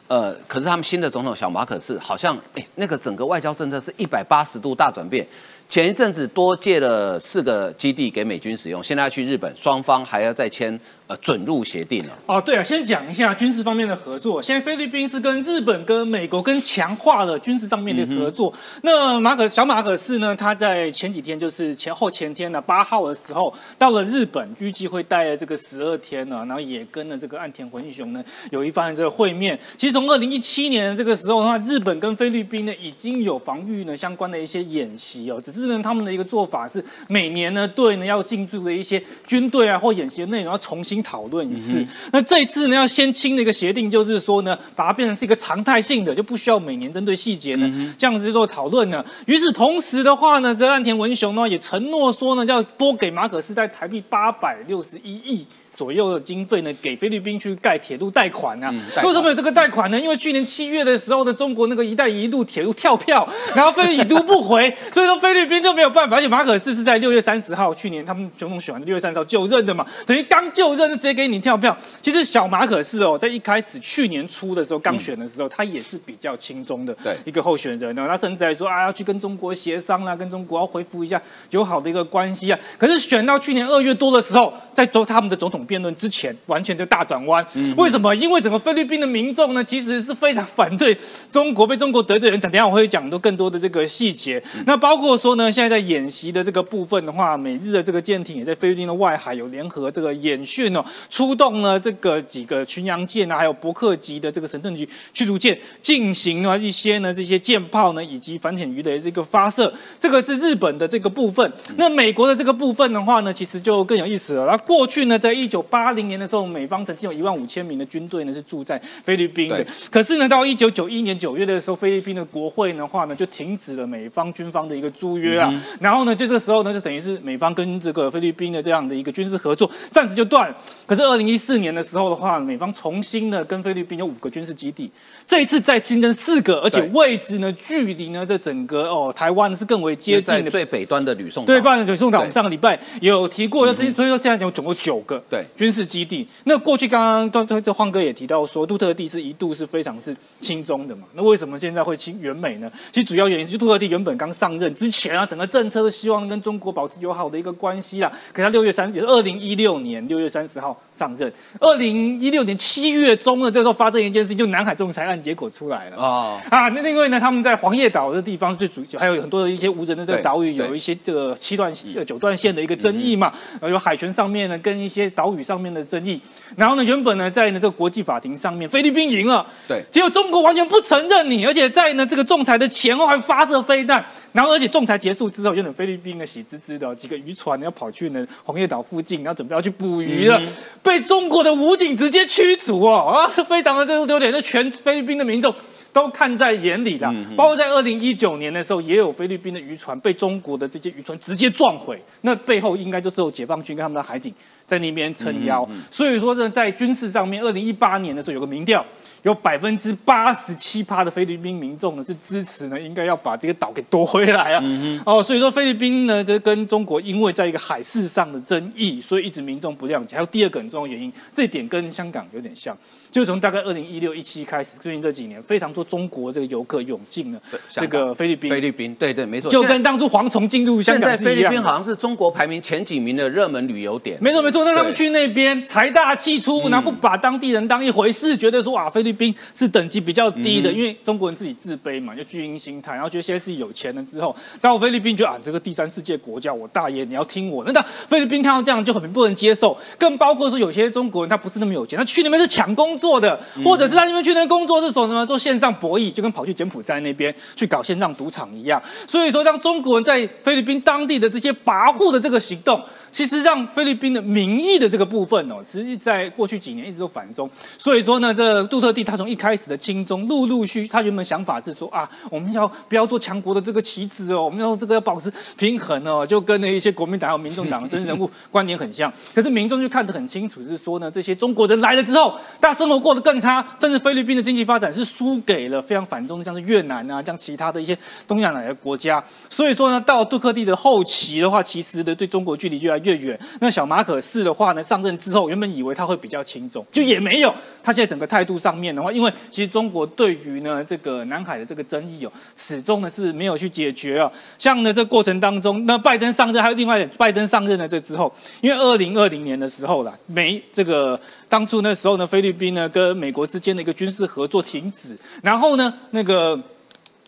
呃，可是他们新的总统小马可是好像哎，那个整个外交政策是一百八十度大转变。前一阵子多借了四个基地给美军使用，现在要去日本，双方还要再签呃准入协定了。哦，对啊，先讲一下军事方面的合作。现在菲律宾是跟日本、跟美国跟强化了军事上面的合作。那马可小马可斯呢，他在前几天就是前后前天呢八号的时候到了日本，预计会待了这个十二天呢，然后也跟了这个岸田文雄呢有一番这个会面。其实从二零一七年这个时候的话，日本跟菲律宾呢已经有防御呢相关的一些演习哦，只是呢他们的一个做法是每年呢对呢要进驻的一些军队啊或演习的内容要重新讨论一次。那这一次呢要先签的一个协定，就是说呢把它变成是一个常态性的，就不需要每年针对细节呢、这样子做讨论呢。与此同时的话呢，这岸田文雄呢也承诺说呢要拨给马可斯在台币八百六十一亿。左右的经费呢，给菲律宾去盖铁路贷款啊。贷款为什么有这个贷款呢？因为去年七月的时候呢，中国那个“一带一路”铁路跳票，然后菲律宾已读不回，所以说菲律宾就没有办法。而且马可斯是在六月三十号，去年他们总统选完六月三十号就任的嘛，等于刚就任就直接给你跳票。其实小马可是哦，在一开始去年初的时候刚选的时候，他也是比较轻松的对一个候选人呢。他甚至还说啊，要去跟中国协商啦，跟中国要恢复一下友好的一个关系啊。可是选到去年二月多的时候，在做他们的总统辩论之前，完全就大转弯。为什么？因为整个菲律宾的民众呢，其实是非常反对中国被中国得罪人。等一下我会讲到更多的这个细节。那包括说呢，现在在演习的这个部分的话，美日的这个舰艇也在菲律宾的外海有联合这个演训哦，出动了这个几个巡洋舰啊，还有伯克级的这个神盾局驱逐舰进行了一些呢这些舰炮呢以及反潜鱼雷这个发射。这个是日本的这个部分。那美国的这个部分的话呢，其实就更有意思了。那过去呢，在一九八零年的时候，美方曾经有一万五千名的军队呢是住在菲律宾的对。可是呢，到一九九一年九月的时候，菲律宾的国会的话呢，就停止了美方军方的一个租约啊。然后呢，就这个时候呢，就等于是美方跟这个菲律宾的这样的一个军事合作暂时就断了。可是二零一四年的时候的话，美方重新呢跟菲律宾有五个军事基地，这一次再新增四个，而且位置呢距离呢这整个哦台湾呢是更为接近的。最北端的吕宋岛对，不然北宋岛我们上个礼拜也有提过，要这所以说现在有总共九个对军事基地。那过去刚刚这这这晃哥也提到说，杜特地是一度是非常是轻松的嘛。那为什么现在会亲援美呢？其实主要原因是杜特地原本刚上任之前啊，整个政策是希望跟中国保持友好的一个关系啦。可他六月三也是二零一六年六月三十号上任，二零一六年七月中呢，这时候发生一件事情，就南海仲裁案结果出来了。哦，啊，那另外呢，他们在黄叶岛的地方最主还有很多的一些无人的这个岛屿，有一些这个七段呃九段线的一个争议嘛，呃，有海权上面呢跟一些岛屿上面的争议。然后呢，原本呢在呢这个国际法庭上面，菲律宾赢了，对。结果中国完全不承认你，而且在呢这个仲裁的前后还发射飞弹，然后而且仲裁结束之后，有点菲律宾的喜滋滋的几个渔船要跑去呢黄叶岛附近，然后准备要去捕鱼了，被中国的武警直接驱逐哦，啊是非常的这个丢脸，那全菲律宾的民众。都看在眼里了，包括在二零一九年的时候，也有菲律宾的渔船被中国的这些渔船直接撞毁，那背后应该就是有解放军跟他们的海警在那边撑腰。所以说呢，在军事上面，二零一八年的时候有个民调，有百分之八十七趴的菲律宾民众呢是支持呢，应该要把这个岛给夺回来啊。哦，所以说菲律宾呢，这跟中国因为在一个海事上的争议，所以一直民众不谅解。还有第二个很重要的原因，这点跟香港有点像，就是从大概二零一六一七开始，最近这几年非常多中国这个游客涌进了这个菲律宾，菲律宾，对对，没错，就跟当初蝗虫进入香现在菲律。宾好像是中国排名前几名的热门旅游点。没错没错，那他们去那边财大气粗，然后不把当地人当一回事，觉得说啊菲律宾是等级比较低的，因为中国人自己自卑嘛，就巨婴心态，然后觉得现在自己有钱了之后，到菲律宾觉得啊这个第三世界国家，我大爷你要听我的，那菲律宾看到这样就很不能接受，更包括说有些中国人他不是那么有钱，他去那边是抢工作的，或者是他那边去那边工作是什么呢？做线上博弈，就跟跑去柬埔寨那边去搞线上赌场一样。所以说，让中国人在菲律宾当地的这些跋扈的这个行动，其实让菲律宾的民意的这个部分哦，其实在过去几年一直都反中。所以说呢，这杜特地他从一开始的亲中，陆陆续他原本想法是说啊，我们要不要做强国的这个棋子哦，我们要这个要保持平衡哦，就跟那一些国民党还有民众党的真人物观点很像。可是民众就看得很清楚，是说呢，这些中国人来了之后，大家生活过得更差，甚至菲律宾的经济发展是输给了非常反中的，像是越南啊，像其他的一些东亚哪些国家。所以说呢，到杜克地的后期的话，其实的对中国距离越越远。那小马可仕的话呢，上任之后，原本以为他会比较轻重，就也没有。他现在整个态度上面的话，因为其实中国对于呢这个南海的这个争议哦，始终呢是没有去解决哦。像呢这过程当中，那拜登上任，还有另外拜登上任了这之后，因为二零二零年的时候啦，美这个当初那时候呢，菲律宾呢跟美国之间的一个军事合作停止，然后呢那个。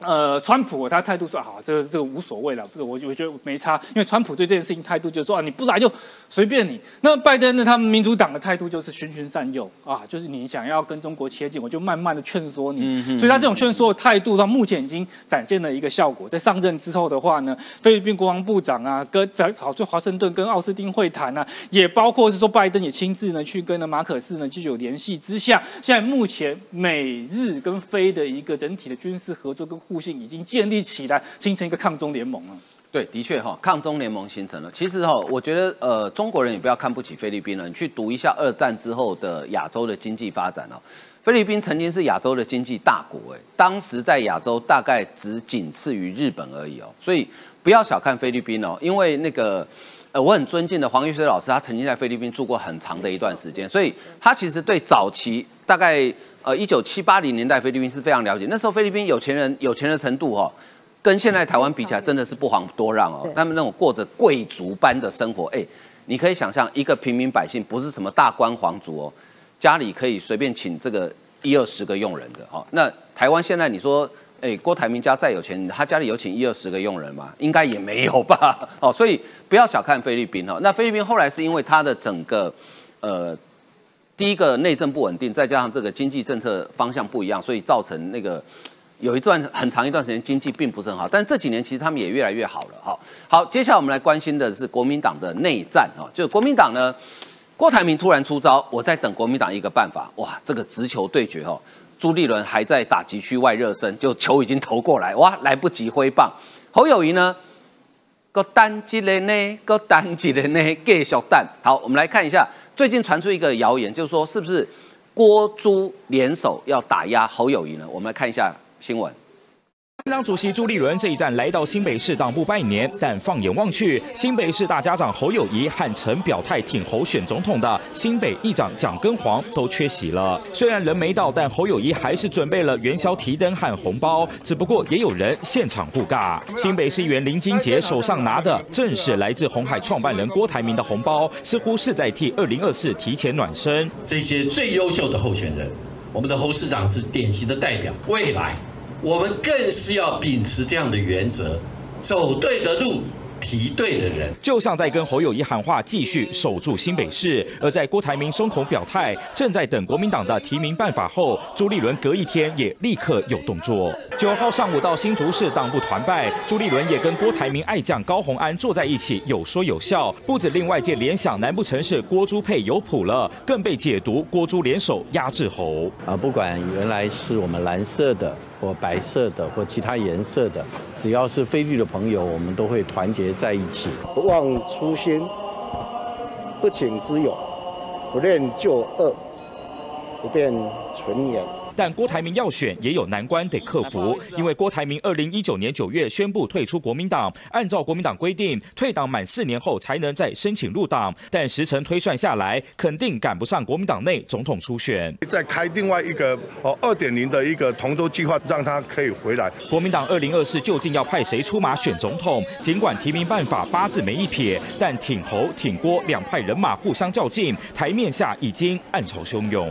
呃，川普他态度说好，这个这个无所谓了，不是我我觉得没差，因为川普对这件事情态度就是说啊，你不来就随便你。那拜登呢，他们民主党的态度就是循循善诱啊，就是你想要跟中国切近，我就慢慢的劝说你。所以他这种劝说的态度，到目前已经展现了一个效果。在上任之后的话呢，菲律宾国防部长啊，跟在跑去华盛顿跟奥斯汀会谈啊，也包括是说拜登也亲自呢去跟呢马可斯呢就有联系之下，现在目前美日跟菲的一个整体的军事合作跟互信已经建立起来，形成一个抗中联盟了。对，的确哈，抗中联盟形成了。其实哈，我觉得呃，中国人也不要看不起菲律宾了。你去读一下二战之后的亚洲的经济发展哦，菲律宾曾经是亚洲的经济大国，哎，当时在亚洲大概只仅次于日本而已哦。所以不要小看菲律宾哦，因为那个呃，我很尊敬的黄玉水老师，他曾经在菲律宾住过很长的一段时间，所以他其实对早期大概呃一九七八零年代菲律宾是非常了解。那时候菲律宾有钱人有钱的程度哦。跟现在台湾比起来，真的是不遑多让哦。他们那种过着贵族般的生活，哎，你可以想象，一个平民百姓不是什么大官皇族哦，家里可以随便请这个一二十个佣人的哦。那台湾现在你说，哎，郭台铭家再有钱，他家里有请一二十个佣人吗？应该也没有吧。哦，所以不要小看菲律宾哦。那菲律宾后来是因为它的整个呃。第一个内政不稳定，再加上这个经济政策方向不一样，所以造成那个有一段很长一段时间经济并不是很好。但这几年其实他们也越来越好了。哈，好，接下来我们来关心的是国民党的内战啊，就国民党呢，郭台铭突然出招，我在等国民党一个办法。哇，这个直球对决哦，朱立伦还在打击区外热身，就球已经投过来，哇，来不及挥棒。侯友谊呢，个单机的呢，个单机的呢，给小蛋。好，我们来看一下。最近传出一个谣言，就是说是不是郭朱联手要打压侯友谊呢？我们来看一下新闻。党主席朱立伦这一站来到新北市党部拜年，但放眼望去，新北市大家长侯友谊和曾表态挺侯选总统的新北议长蒋根煌都缺席了。虽然人没到，但侯友谊还是准备了元宵提灯和红包。只不过也有人现场不尬。新北市议员林金杰手上拿的正是来自红海创办人郭台铭的红包，似乎是在替二零二四提前暖身。这些最优秀的候选人，我们的侯市长是典型的代表。未来。我们更是要秉持这样的原则，走对的路，提对的人。就像在跟侯友谊喊话，继续守住新北市。而在郭台铭松口表态，正在等国民党的提名办法后，朱立伦隔一天也立刻有动作。九号上午到新竹市党部团拜，朱立伦也跟郭台铭爱将高虹安坐在一起，有说有笑。不止令外界联想难不成是郭朱配有谱了，更被解读郭朱联手压制侯。啊，不管原来是我们蓝色的。或白色的，或其他颜色的，只要是菲律的朋友，我们都会团结在一起。不忘初心，不请之友，不念旧恶，不变纯言。但郭台铭要选也有难关得克服，因为郭台铭二零一九年九月宣布退出国民党，按照国民党规定，退党满四年后才能再申请入党。但时程推算下来，肯定赶不上国民党内总统初选。再开另外一个哦二点零的一个同舟计划，让他可以回来。国民党二零二四究竟要派谁出马选总统？尽管提名办法八字没一撇，但挺侯挺郭两派人马互相较劲，台面下已经暗潮汹涌。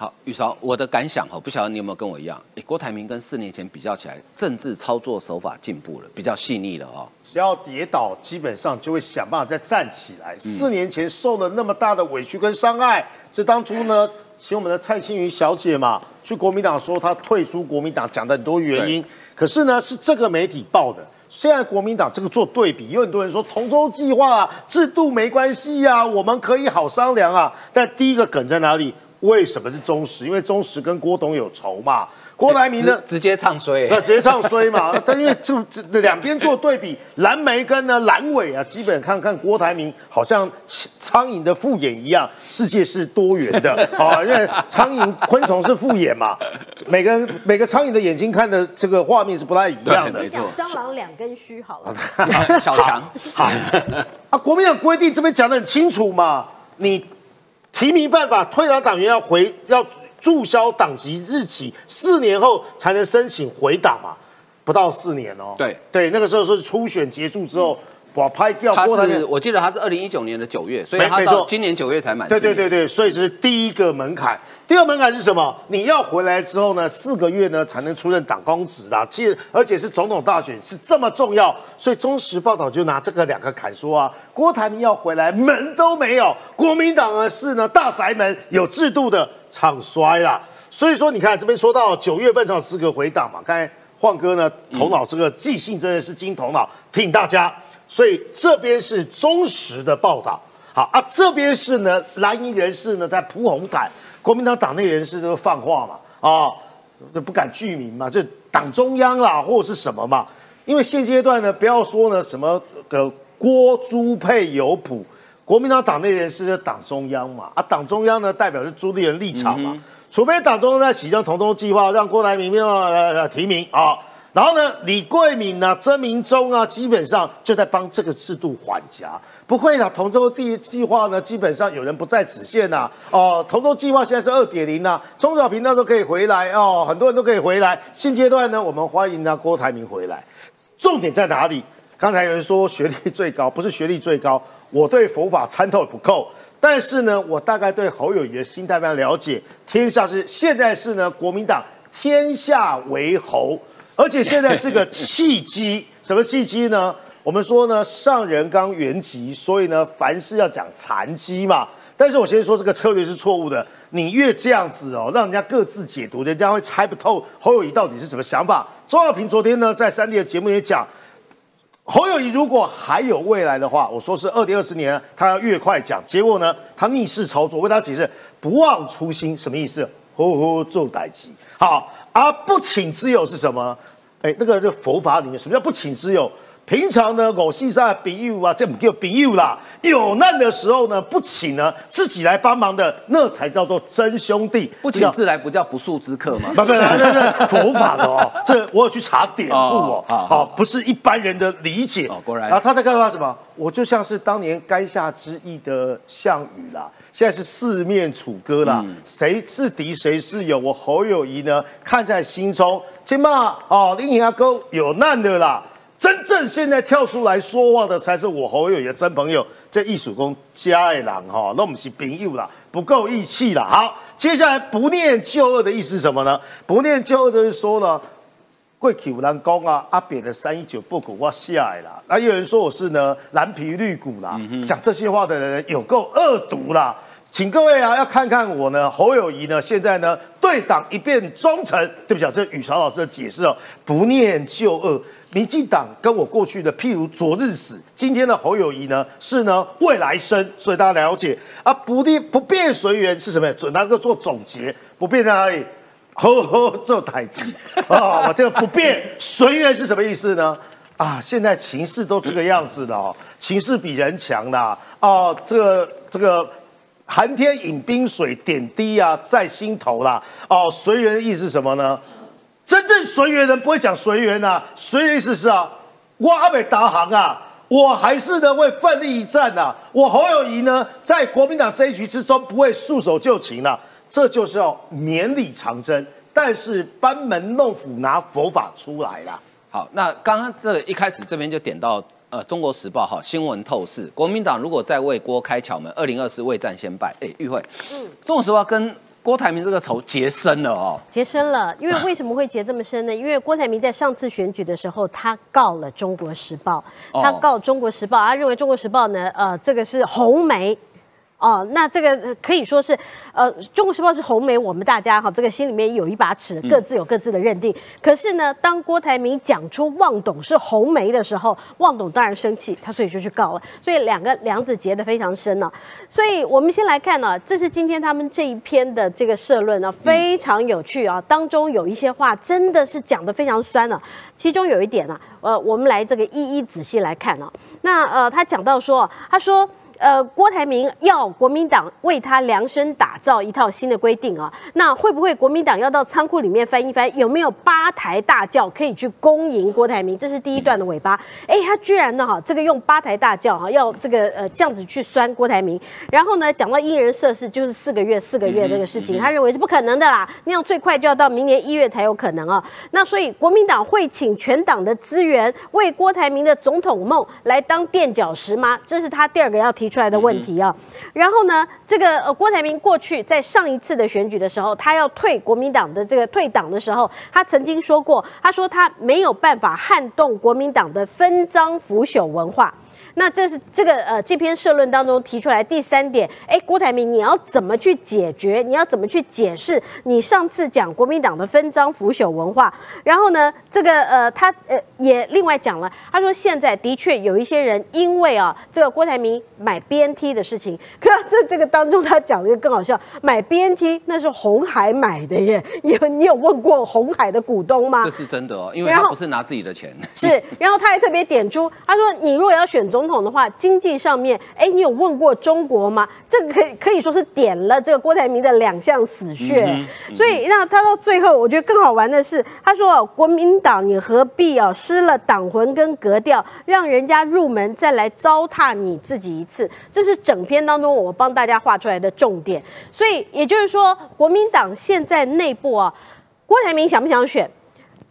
好，玉韶，我的感想哈，不晓得你有没有跟我一样？哎，郭台铭跟四年前比较起来，政治操作手法进步了，比较细腻了哦。只要跌倒，基本上就会想办法再站起来。四年前受了那么大的委屈跟伤害，这当初呢，请我们的蔡青云小姐嘛，去国民党说她退出国民党，讲的很多原因。可是呢，是这个媒体报的。现在国民党这个做对比，有很多人说同舟计划啊制度没关系呀，我们可以好商量啊。但第一个梗在哪里？为什么是中实？因为中实跟郭董有仇嘛。郭台铭呢，直接唱衰，那直接唱衰嘛。但因为就这两边做对比，蓝莓跟呢蓝尾啊，基本看看郭台铭好像苍蝇的复眼一样，世界是多元的啊。因为苍蝇昆虫是复眼嘛，每个每个苍蝇的眼睛看的这个画面是不太一样的。没错，蟑螂两根须好了。小强，好 啊，国民党规定这边讲的很清楚嘛，你。提名办法，退党党员要回要注销党籍日期，四年后才能申请回党嘛？不到四年哦。对对，那个时候是初选结束之后。我拍掉。他是，我记得他是二零一九年的九月，所以他到今年九月才满。对对对对，所以这是第一个门槛。第二门槛是什么？你要回来之后呢，四个月呢才能出任党公职的，其实而且是总统大选是这么重要，所以中时报道就拿这个两个坎说啊，郭台铭要回来门都没有，国民党呢是呢大宅门有制度的唱衰啦。所以说你看这边说到九月份才有资格回党嘛，刚才晃哥呢头脑这个记性真的是金头脑，挺大家。所以这边是忠实的报道，好啊，这边是呢蓝营人士呢在铺红毯，国民党党内人士都放话嘛，啊，就不敢具名嘛，就党中央啦或者是什么嘛，因为现阶段呢，不要说呢什么个郭朱配有谱，国民党党内人士是党中央嘛，啊，党中央呢代表是朱立伦立场嘛，除非党中央在启动同东计划，让郭台铭呃提名啊。然后呢，李桂敏啊、曾明忠啊，基本上就在帮这个制度缓夹。不会的，同舟第计划呢，基本上有人不在此线呐。哦，同舟计划现在是二点零呐，中小平那时候可以回来哦，很多人都可以回来。现阶段呢，我们欢迎呢郭台铭回来。重点在哪里？刚才有人说学历最高，不是学历最高，我对佛法参透不够。但是呢，我大概对侯友谊的心态非常了解。天下是现在是呢，国民党天下为侯。而且现在是个契机，什么契机呢？我们说呢，上人刚圆寂，所以呢，凡事要讲残机嘛。但是我先说这个策略是错误的，你越这样子哦，让人家各自解读，人家会猜不透侯友谊到底是什么想法。周耀平昨天呢，在三立的节目也讲，侯友谊如果还有未来的话，我说是二零二四年，他要越快讲。结果呢，他逆势操作，为他解释不忘初心什么意思？呼呼做歹机，好。而不请之友是什么？哎，那个这佛法里面什么叫不请之友？平常呢，我西沙比喻啊，这不叫比喻啦。有难的时候呢，不请呢，自己来帮忙的，那才叫做真兄弟。不请自来不叫不速之客吗？不不，这是佛法的哦。这我有去查典故哦。好，不是一般人的理解。哦，果然。然后他在干嘛？什么？我就像是当年垓下之意的项羽啦。现在是四面楚歌啦，谁是敌谁是友？我侯友谊呢，看在心中。起码哦，林阿哥有难的啦。真正现在跳出来说话的，才是我侯友宜的真朋友。这艺术工加爱郎哈，那我们是朋友啦，不够义气啦。好，接下来不念旧恶的意思是什么呢？不念旧恶就是说呢，过去有人讲啊，阿扁的三一九不股我下来了，那有人说我是呢蓝皮绿骨啦，讲这些话的人有够恶毒啦。请各位啊，要看看我呢，侯友谊呢，现在呢对党一变忠诚。对不起啊，这宇潮老师的解释哦，不念旧恶。民进党跟我过去的譬如昨日死，今天的侯友谊呢是呢未来生，所以大家了解啊，不变不变随缘是什么？准那个做总结，不变在哪里？呵呵，做台积 啊，我这个不变随缘是什么意思呢？啊，现在情势都这个样子了哦，情势比人强啦哦，这个这个寒天饮冰水，点滴啊在心头啦哦，随缘意思是什么呢？真正随缘人不会讲随缘呐，随缘意思是啊，我阿美达行啊，我还是呢会奋力一战呐，我侯友谊呢在国民党这一局之中不会束手就擒啊。这就是要绵里藏针，但是班门弄斧拿佛法出来了。好，那刚刚这一开始这边就点到呃《中国时报》哈新闻透视，国民党如果再为郭开巧门，二零二四未战先败。哎，玉慧，嗯，《中国时报》跟郭台铭这个仇结深了哦，结深了。因为为什么会结这么深呢？因为郭台铭在上次选举的时候，他告了《中国时报》，他告《中国时报》，他认为《中国时报》呢，呃，这个是红媒。哦，那这个可以说是，呃，《中国时报》是红梅，我们大家哈，这个心里面有一把尺，各自有各自的认定。可是呢，当郭台铭讲出旺董是红梅的时候，旺董当然生气，他所以就去告了。所以两个梁子结得非常深呢。所以我们先来看呢，这是今天他们这一篇的这个社论呢，非常有趣啊。当中有一些话真的是讲得非常酸了，其中有一点呢，呃，我们来这个一一仔细来看啊。那呃，他讲到说，他说。呃，郭台铭要国民党为他量身打造一套新的规定啊，那会不会国民党要到仓库里面翻一翻，有没有八抬大轿可以去恭迎郭台铭？这是第一段的尾巴。哎，他居然呢哈，这个用八抬大轿哈，要这个呃这样子去拴郭台铭。然后呢，讲到因人设事，就是四个月四个月这个事情，他认为是不可能的啦，那样最快就要到明年一月才有可能啊。那所以国民党会请全党的资源为郭台铭的总统梦来当垫脚石吗？这是他第二个要提。出来的问题啊，然后呢，这个呃，郭台铭过去在上一次的选举的时候，他要退国民党的这个退党的时候，他曾经说过，他说他没有办法撼动国民党的分赃腐朽文化。那这是这个呃这篇社论当中提出来第三点，哎，郭台铭你要怎么去解决？你要怎么去解释你上次讲国民党的分赃腐朽文化？然后呢，这个呃他呃也另外讲了，他说现在的确有一些人因为啊这个郭台铭买 BNT 的事情，可这这个当中他讲了一个更好笑，买 BNT 那是红海买的耶，有你有问过红海的股东吗？这是真的哦，因为他不是拿自己的钱。是，然后他还特别点出，他说你如果要选总。统的话，经济上面，哎，你有问过中国吗？这个可以可以说是点了这个郭台铭的两项死穴。所以，那他到最后，我觉得更好玩的是，他说国民党你何必啊失了党魂跟格调，让人家入门再来糟蹋你自己一次？这是整篇当中我帮大家画出来的重点。所以，也就是说，国民党现在内部啊，郭台铭想不想选？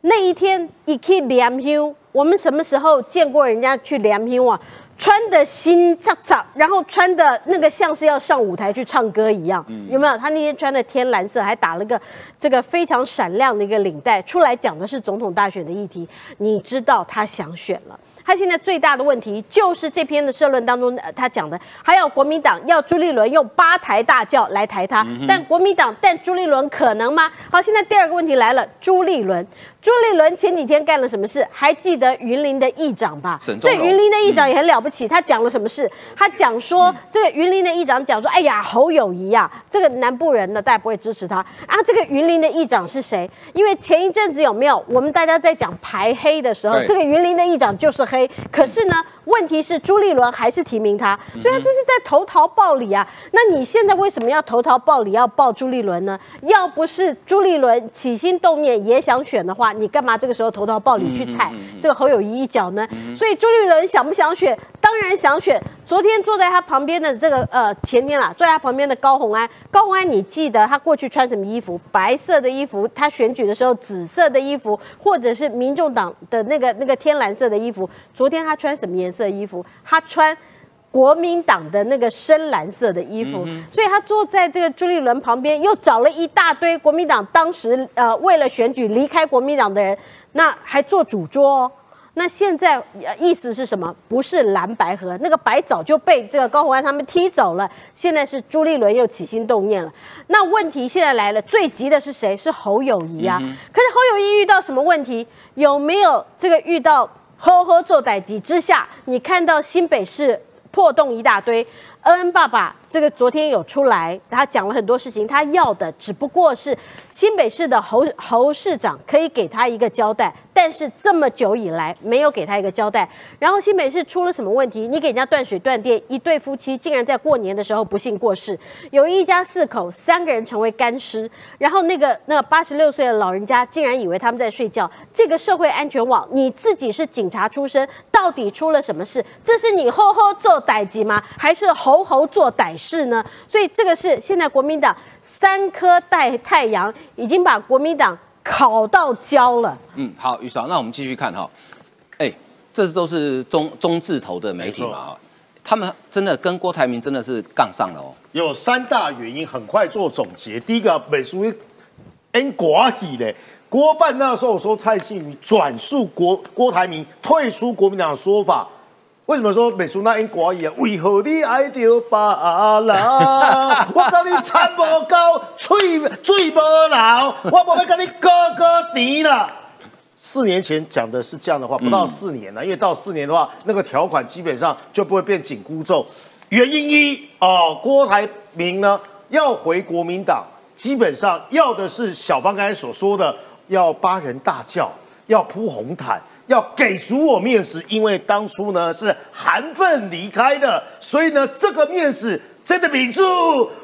那一天一去联休，我们什么时候见过人家去联休啊？穿的新擦擦，然后穿的那个像是要上舞台去唱歌一样，有没有？他那天穿的天蓝色，还打了个这个非常闪亮的一个领带，出来讲的是总统大选的议题。你知道他想选了。他现在最大的问题就是这篇的社论当中，他讲的还有国民党要朱立伦用八抬大轿来抬他，但国民党但朱立伦可能吗？好，现在第二个问题来了，朱立伦。朱立伦前几天干了什么事？还记得云林的议长吧？这云林的议长也很了不起，他讲了什么事？他讲说，这个云林的议长讲说，哎呀，侯友谊呀，这个南部人呢，大家不会支持他啊。这个云林的议长是谁？因为前一阵子有没有我们大家在讲排黑的时候，这个云林的议长就是黑。可是呢？问题是朱立伦还是提名他，所以他这是在投桃报李啊。那你现在为什么要投桃报李，要报朱立伦呢？要不是朱立伦起心动念也想选的话，你干嘛这个时候投到报里去踩这个侯友谊一脚呢？所以朱立伦想不想选？当然想选。昨天坐在他旁边的这个呃前天啦，坐在他旁边的高红安，高红安你记得他过去穿什么衣服？白色的衣服，他选举的时候紫色的衣服，或者是民众党的那个那个天蓝色的衣服。昨天他穿什么颜色衣服？他穿。国民党的那个深蓝色的衣服，所以他坐在这个朱立伦旁边，又找了一大堆国民党当时呃为了选举离开国民党的人，那还做主桌、哦。那现在呃意思是什么？不是蓝白合，那个白早就被这个高鸿安他们踢走了，现在是朱立伦又起心动念了。那问题现在来了，最急的是谁？是侯友谊啊。可是侯友谊遇到什么问题？有没有这个遇到呵呵做歹机之下？你看到新北市破洞一大堆，恩恩爸爸这个昨天有出来，他讲了很多事情，他要的只不过是新北市的侯侯市长可以给他一个交代，但是这么久以来没有给他一个交代。然后新北市出了什么问题？你给人家断水断电，一对夫妻竟然在过年的时候不幸过世，有一家四口三个人成为干尸，然后那个那八十六岁的老人家竟然以为他们在睡觉。这个社会安全网，你自己是警察出身，到底出了什么事？这是你吼吼做歹计吗？还是吼吼做歹事呢？所以这个是现在国民党三颗带太阳已经把国民党烤到焦了。嗯，好，于嫂，那我们继续看哈，哎，这都是中中字头的媒体嘛哈，他们真的跟郭台铭真的是杠上了哦。有三大原因，很快做总结。第一个，美属于 N 国语的郭办那时候说蔡庆宇转述国郭台铭退出国民党的说法，为什么说美苏那英国语啊？为何你爱着巴拉？我跟你产无高，嘴嘴无老，我无要跟你哥哥敌了。四年前讲的是这样的话，不到四年了，因为到四年的话，那个条款基本上就不会变紧箍咒。原因一哦，郭台铭呢要回国民党，基本上要的是小芳刚才所说的，要八人大叫，要铺红毯，要给足我面子，因为当初呢是韩奋离开的，所以呢这个面子真的民主，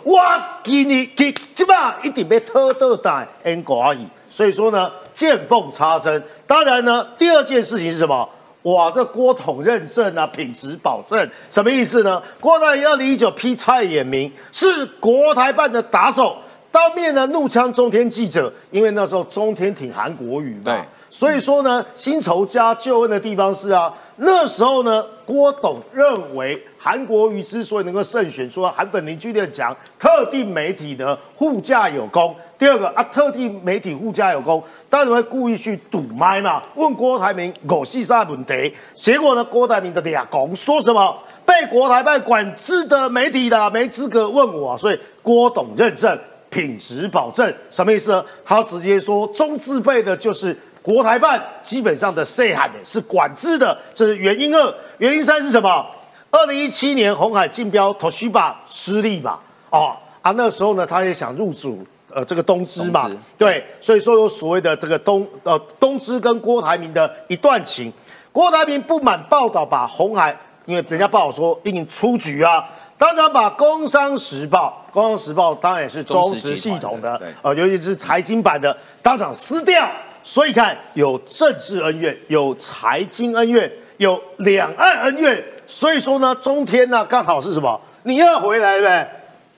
我给你给基本上一定被偷到的 N 国语，所以说呢见缝插针。当然呢，第二件事情是什么？哇，这郭统认证啊，品质保证，什么意思呢？郭台铭二零一九批蔡衍明。是国台办的打手，当面呢怒呛中天记者，因为那时候中天挺韩国语嘛，所以说呢，新仇加旧恩的地方是啊，那时候呢，郭董认为韩国瑜之所以能够胜选，说韩本林剧烈讲特定媒体呢护驾有功。第二个啊，特定媒体护驾有功，当然会故意去堵麦嘛，问郭台铭狗戏啥问题，结果呢，郭台铭的俩公说什么？被国台办管制的媒体的没资格问我，所以郭董认证品质保证，什么意思呢？他直接说中字辈的就是国台办基本上的 say 喊的是管制的，这是原因二。原因三是什么？二零一七年红海竞标 Toshiba 失利嘛，哦啊，那时候呢，他也想入主呃这个东芝嘛对，所以说有所谓的这个东呃东芝跟郭台铭的一段情。郭台铭不满报道，把红海，因为人家报道说已经出局啊，当场把《工商时报》，《工商时报》当然也是中时系统的呃，尤其是财经版的，当场撕掉。所以看有政治恩怨，有财经恩怨，有两岸恩怨。所以说呢，中天呢刚好是什么？你要回来呗？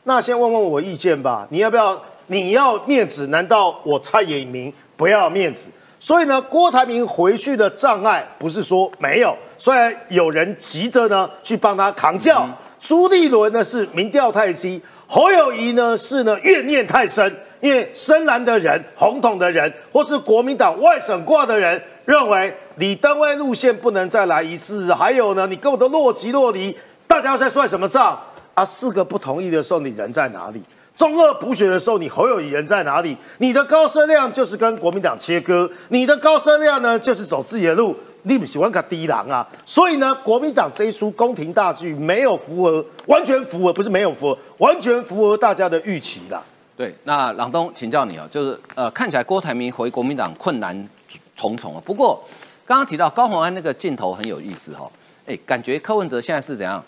那先问问我意见吧。你要不要？你要面子？难道我蔡衍明不要面子？所以呢，郭台铭回去的障碍不是说没有，虽然有人急着呢去帮他扛轿，朱立伦呢是民调太低，侯友谊呢是呢怨念太深，因为深蓝的人、红统的人，或是国民党外省挂的人，认为李登辉路线不能再来一次，还有呢，你跟我都若即若离，大家在算什么账啊？四个不同意的时候，你人在哪里？中二补选的时候，你侯友谊人在哪里？你的高声量就是跟国民党切割，你的高声量呢就是走自己的路。你不喜欢看低狼啊，所以呢，国民党这一出宫廷大剧没有符合，完全符合，不是没有符合，完全符合大家的预期啦。对，那朗东请教你哦，就是呃，看起来郭台铭回国民党困难重重啊。不过刚刚提到高鸿安那个镜头很有意思哈、哦，哎，感觉柯文哲现在是怎样？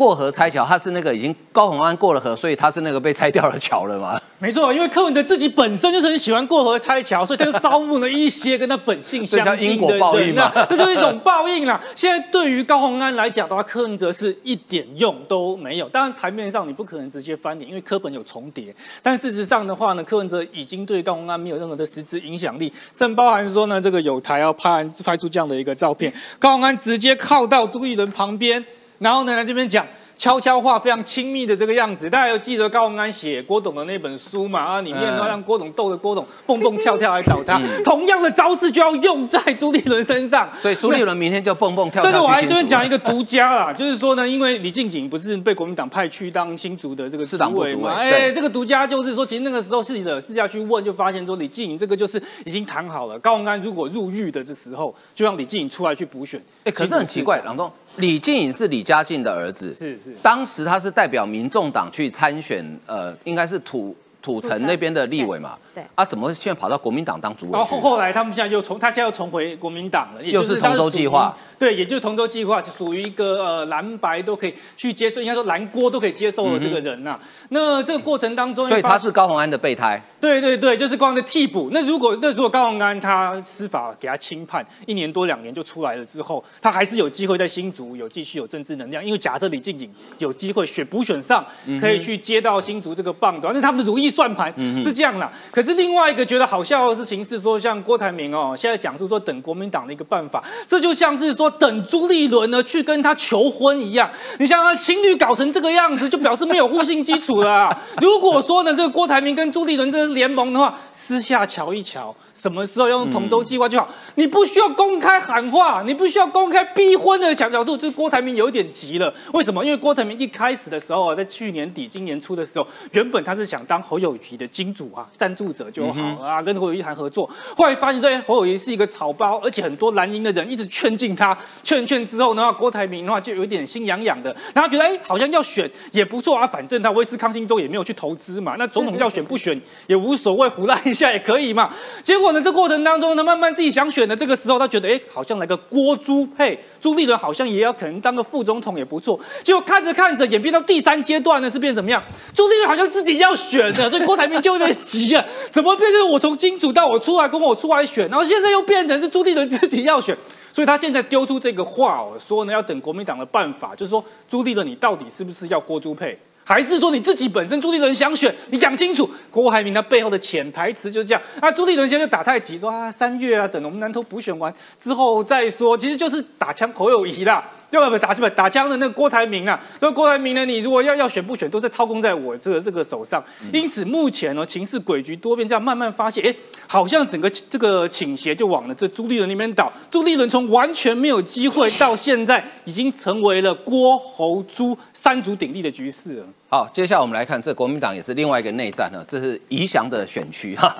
过河拆桥，他是那个已经高洪安过了河，所以他是那个被拆掉的桥了嘛？没错，因为柯文哲自己本身就是很喜欢过河拆桥，所以他就招募了一些跟他本性相这叫因果近的报应嘛 这就是一种报应啦。现在对于高洪安来讲的话，柯文哲是一点用都没有。当然台面上你不可能直接翻脸，因为柯本有重叠，但事实上的话呢，柯文哲已经对高洪安没有任何的实质影响力，甚包含说呢，这个有台要拍拍出这样的一个照片，高洪安直接靠到朱立伦旁边。然后呢来这边讲。悄悄话非常亲密的这个样子，大家有记得高文安写郭董的那本书嘛？啊，里面呢让郭董逗得郭董蹦蹦跳跳来找他，同样的招式就要用在朱立伦身上。所以朱立伦明天就蹦蹦跳跳。这个我还这边讲一个独家啦，就是说呢，因为李静景不是被国民党派去当新竹的这个市党委嘛？哎，这个独家就是说，其实那个时候记者私下去问，就发现说李静颖这个就是已经谈好了，高文安如果入狱的这时候，就让李静颖出来去补选。哎，可是很奇怪，朗东。李进颖是李家进的儿子，是是，当时他是代表民众党去参选，呃，应该是土土城那边的立委嘛。对啊，怎么现在跑到国民党当主委？然后后来他们现在又重，他现在又重回国民党了，又是同舟计划。对，也就是同舟计划，属于一个呃蓝白都可以去接受，应该说蓝锅都可以接受的这个人呐。那这个过程当中，所以他是高鸿安的备胎。对对对，就是高鸿安的替补。那如果那如果高鸿安他司法给他轻判一年多两年就出来了之后，他还是有机会在新竹有继续有政治能量。因为假设李静颖有机会选补选上，可以去接到新竹这个棒，反正他们的如意算盘是这样啦。可可是另外一个觉得好笑的事情是说，像郭台铭哦，现在讲出说等国民党的一个办法，这就像是说等朱立伦呢去跟他求婚一样。你想想，情侣搞成这个样子，就表示没有互信基础了。如果说呢，这个郭台铭跟朱立伦这是联盟的话，私下瞧一瞧。什么时候要用同舟计划就好，你不需要公开喊话，你不需要公开逼婚的小角度。这郭台铭有一点急了，为什么？因为郭台铭一开始的时候啊，在去年底、今年初的时候，原本他是想当侯友谊的金主啊、赞助者就好了啊，跟侯友谊谈合作。后来发现这侯友谊是一个草包，而且很多蓝营的人一直劝进他，劝劝之后的话，郭台铭的话就有点心痒痒的，然后觉得哎，好像要选也不错啊，反正他威斯康星州也没有去投资嘛，那总统要选不选也无所谓，胡乱一下也可以嘛。结果呢，这过程当中呢，慢慢自己想选的这个时候，他觉得哎，好像来个郭朱配，朱立伦好像也要可能当个副总统也不错。结果看着看着，演变到第三阶段呢，是变怎么样？朱立伦好像自己要选的，所以郭台铭就有点急啊，怎么变成我从金主到我出来跟我出来选，然后现在又变成是朱立伦自己要选，所以他现在丢出这个话哦，说呢要等国民党的办法，就是说朱立伦你到底是不是要郭朱配？还是说你自己本身朱立伦想选，你讲清楚。郭海明他背后的潜台词就是这样。啊，朱立伦现在打太极，说啊三月啊，等我们南投补选完之后再说，其实就是打枪口有疑啦。对不？打不打枪的那个郭台铭啊，那郭台铭呢？你如果要要选不选，都在操控在我这个这个手上。因此目前呢，情势诡谲多变，这样慢慢发现，哎，好像整个这个倾斜就往了这朱立伦那边倒。朱立伦从完全没有机会，到现在已经成为了郭侯朱三足鼎立的局势了。好，接下来我们来看，这国民党也是另外一个内战呢，这是宜祥的选区哈。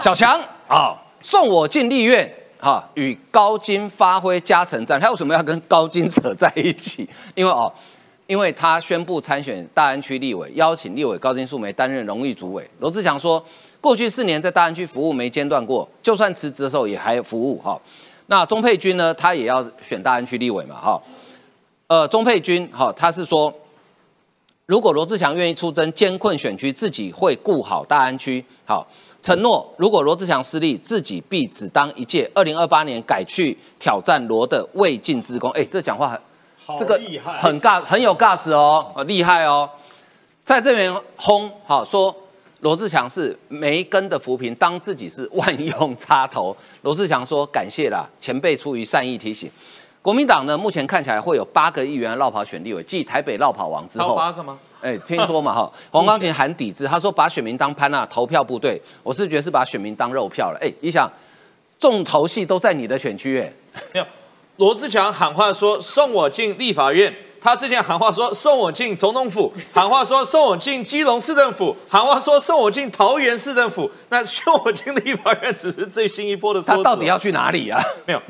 小强啊，送我进立院。哈，与高金发挥加成战，他为什么要跟高金扯在一起？因为哦，因为他宣布参选大安区立委，邀请立委高金素梅担任荣誉主委。罗志祥说，过去四年在大安区服务没间断过，就算辞职的时候也还服务。哈，那钟佩君呢？他也要选大安区立委嘛？哈，呃，钟佩君，哈，他是说，如果罗志祥愿意出征艰困选区，自己会顾好大安区。好。承诺，如果罗志祥失利，自己必只当一届。二零二八年改去挑战罗的未尽之功。哎，这讲话很，这个厉害，很尬，很有 gas 哦，厉害哦。在这边轰，好说罗志祥是没根的扶贫，当自己是万用插头。罗志祥说感谢啦，前辈出于善意提醒。国民党呢，目前看起来会有八个议员绕跑选立委，继台北绕跑王之后，八个吗？哎，听说嘛哈，黄光芹喊抵制，他说把选民当潘娜投票部队，我是觉得是把选民当肉票了。哎，你想，重头戏都在你的选区，哎，没有，罗志强喊话说送我进立法院，他之前喊话说送我进总统府，喊话说送我进基隆市政府，喊话说送我进桃园市政府，那送我进立法院只是最新一波的说他到底要去哪里啊？没有。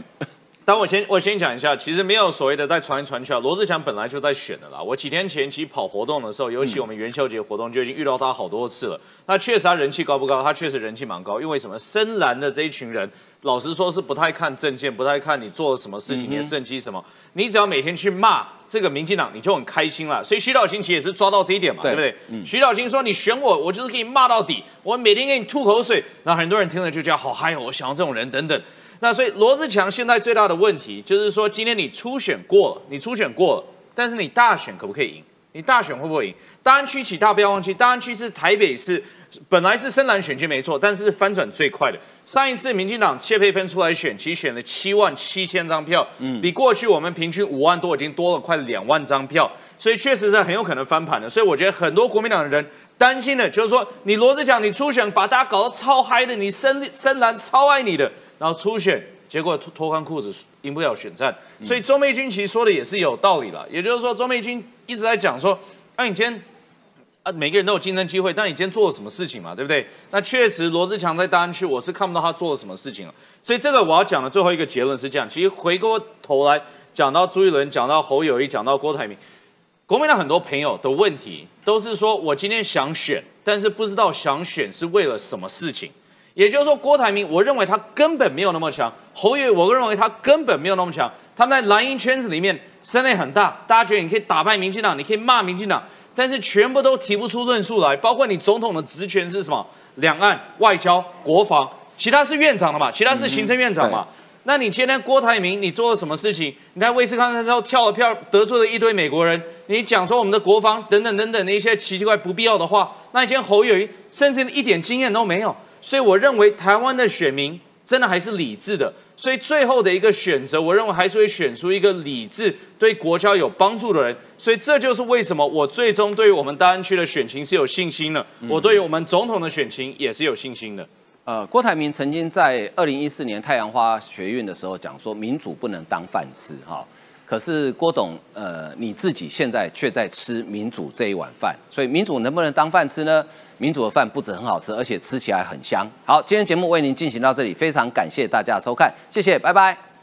但我先我先讲一下，其实没有所谓的在传来传去啊。罗志祥本来就在选的啦。我几天前其实跑活动的时候，尤其我们元宵节活动就已经遇到他好多次了。那确实他人气高不高？他确实人气蛮高。因为什么？深蓝的这一群人，老实说是不太看证件，不太看你做了什么事情，你的政绩什么。你只要每天去骂这个民进党，你就很开心了。所以徐小新其实也是抓到这一点嘛，对不对？徐小新说：“你选我，我就是给你骂到底，我每天给你吐口水。”那很多人听了就觉得好嗨哦，我想要这种人等等。那所以罗志强现在最大的问题就是说，今天你初选过了，你初选过了，但是你大选可不可以赢？你大选会不会赢？大安区起大不要忘记，大安区是台北市本来是深蓝选区没错，但是翻转最快的。上一次民进党谢佩芬出来选，其实选了七万七千张票，嗯，比过去我们平均五万多，已经多了快两万张票，所以确实是很有可能翻盘的。所以我觉得很多国民党的人担心的就是说，你罗志强你初选把大家搞得超嗨的，你深深蓝超爱你的，然后初选结果脱脱光裤子赢不了选战，所以周美君其实说的也是有道理了。也就是说，周美君一直在讲说，那你今天。啊，每个人都有竞争机会，但你今天做了什么事情嘛，对不对？那确实，罗志强在大安区，我是看不到他做了什么事情了。所以这个我要讲的最后一个结论是这样：其实回过头来讲到朱一伦，讲到侯友谊，讲到郭台铭，国民党很多朋友的问题都是说我今天想选，但是不知道想选是为了什么事情。也就是说，郭台铭，我认为他根本没有那么强；侯友谊，我认为他根本没有那么强。他们在蓝营圈子里面声量很大，大家觉得你可以打败民进党，你可以骂民进党。但是全部都提不出论述来，包括你总统的职权是什么？两岸、外交、国防，其他是院长的嘛？其他是行政院长嘛？那你今天郭台铭，你做了什么事情？你在威斯康那时候跳了票，得罪了一堆美国人，你讲说我们的国防等等等等的一些奇奇怪不必要的话，那你今天侯友谊甚至一点经验都没有，所以我认为台湾的选民真的还是理智的。所以最后的一个选择，我认为还是会选出一个理智、对国家有帮助的人。所以这就是为什么我最终对于我们大安区的选情是有信心的。我对于我们总统的选情也是有信心的。呃，郭台铭曾经在二零一四年太阳花学运的时候讲说，民主不能当饭吃哈。可是郭董，呃，你自己现在却在吃民主这一碗饭，所以民主能不能当饭吃呢？民主的饭不止很好吃，而且吃起来很香。好，今天节目为您进行到这里，非常感谢大家收看，谢谢，拜拜。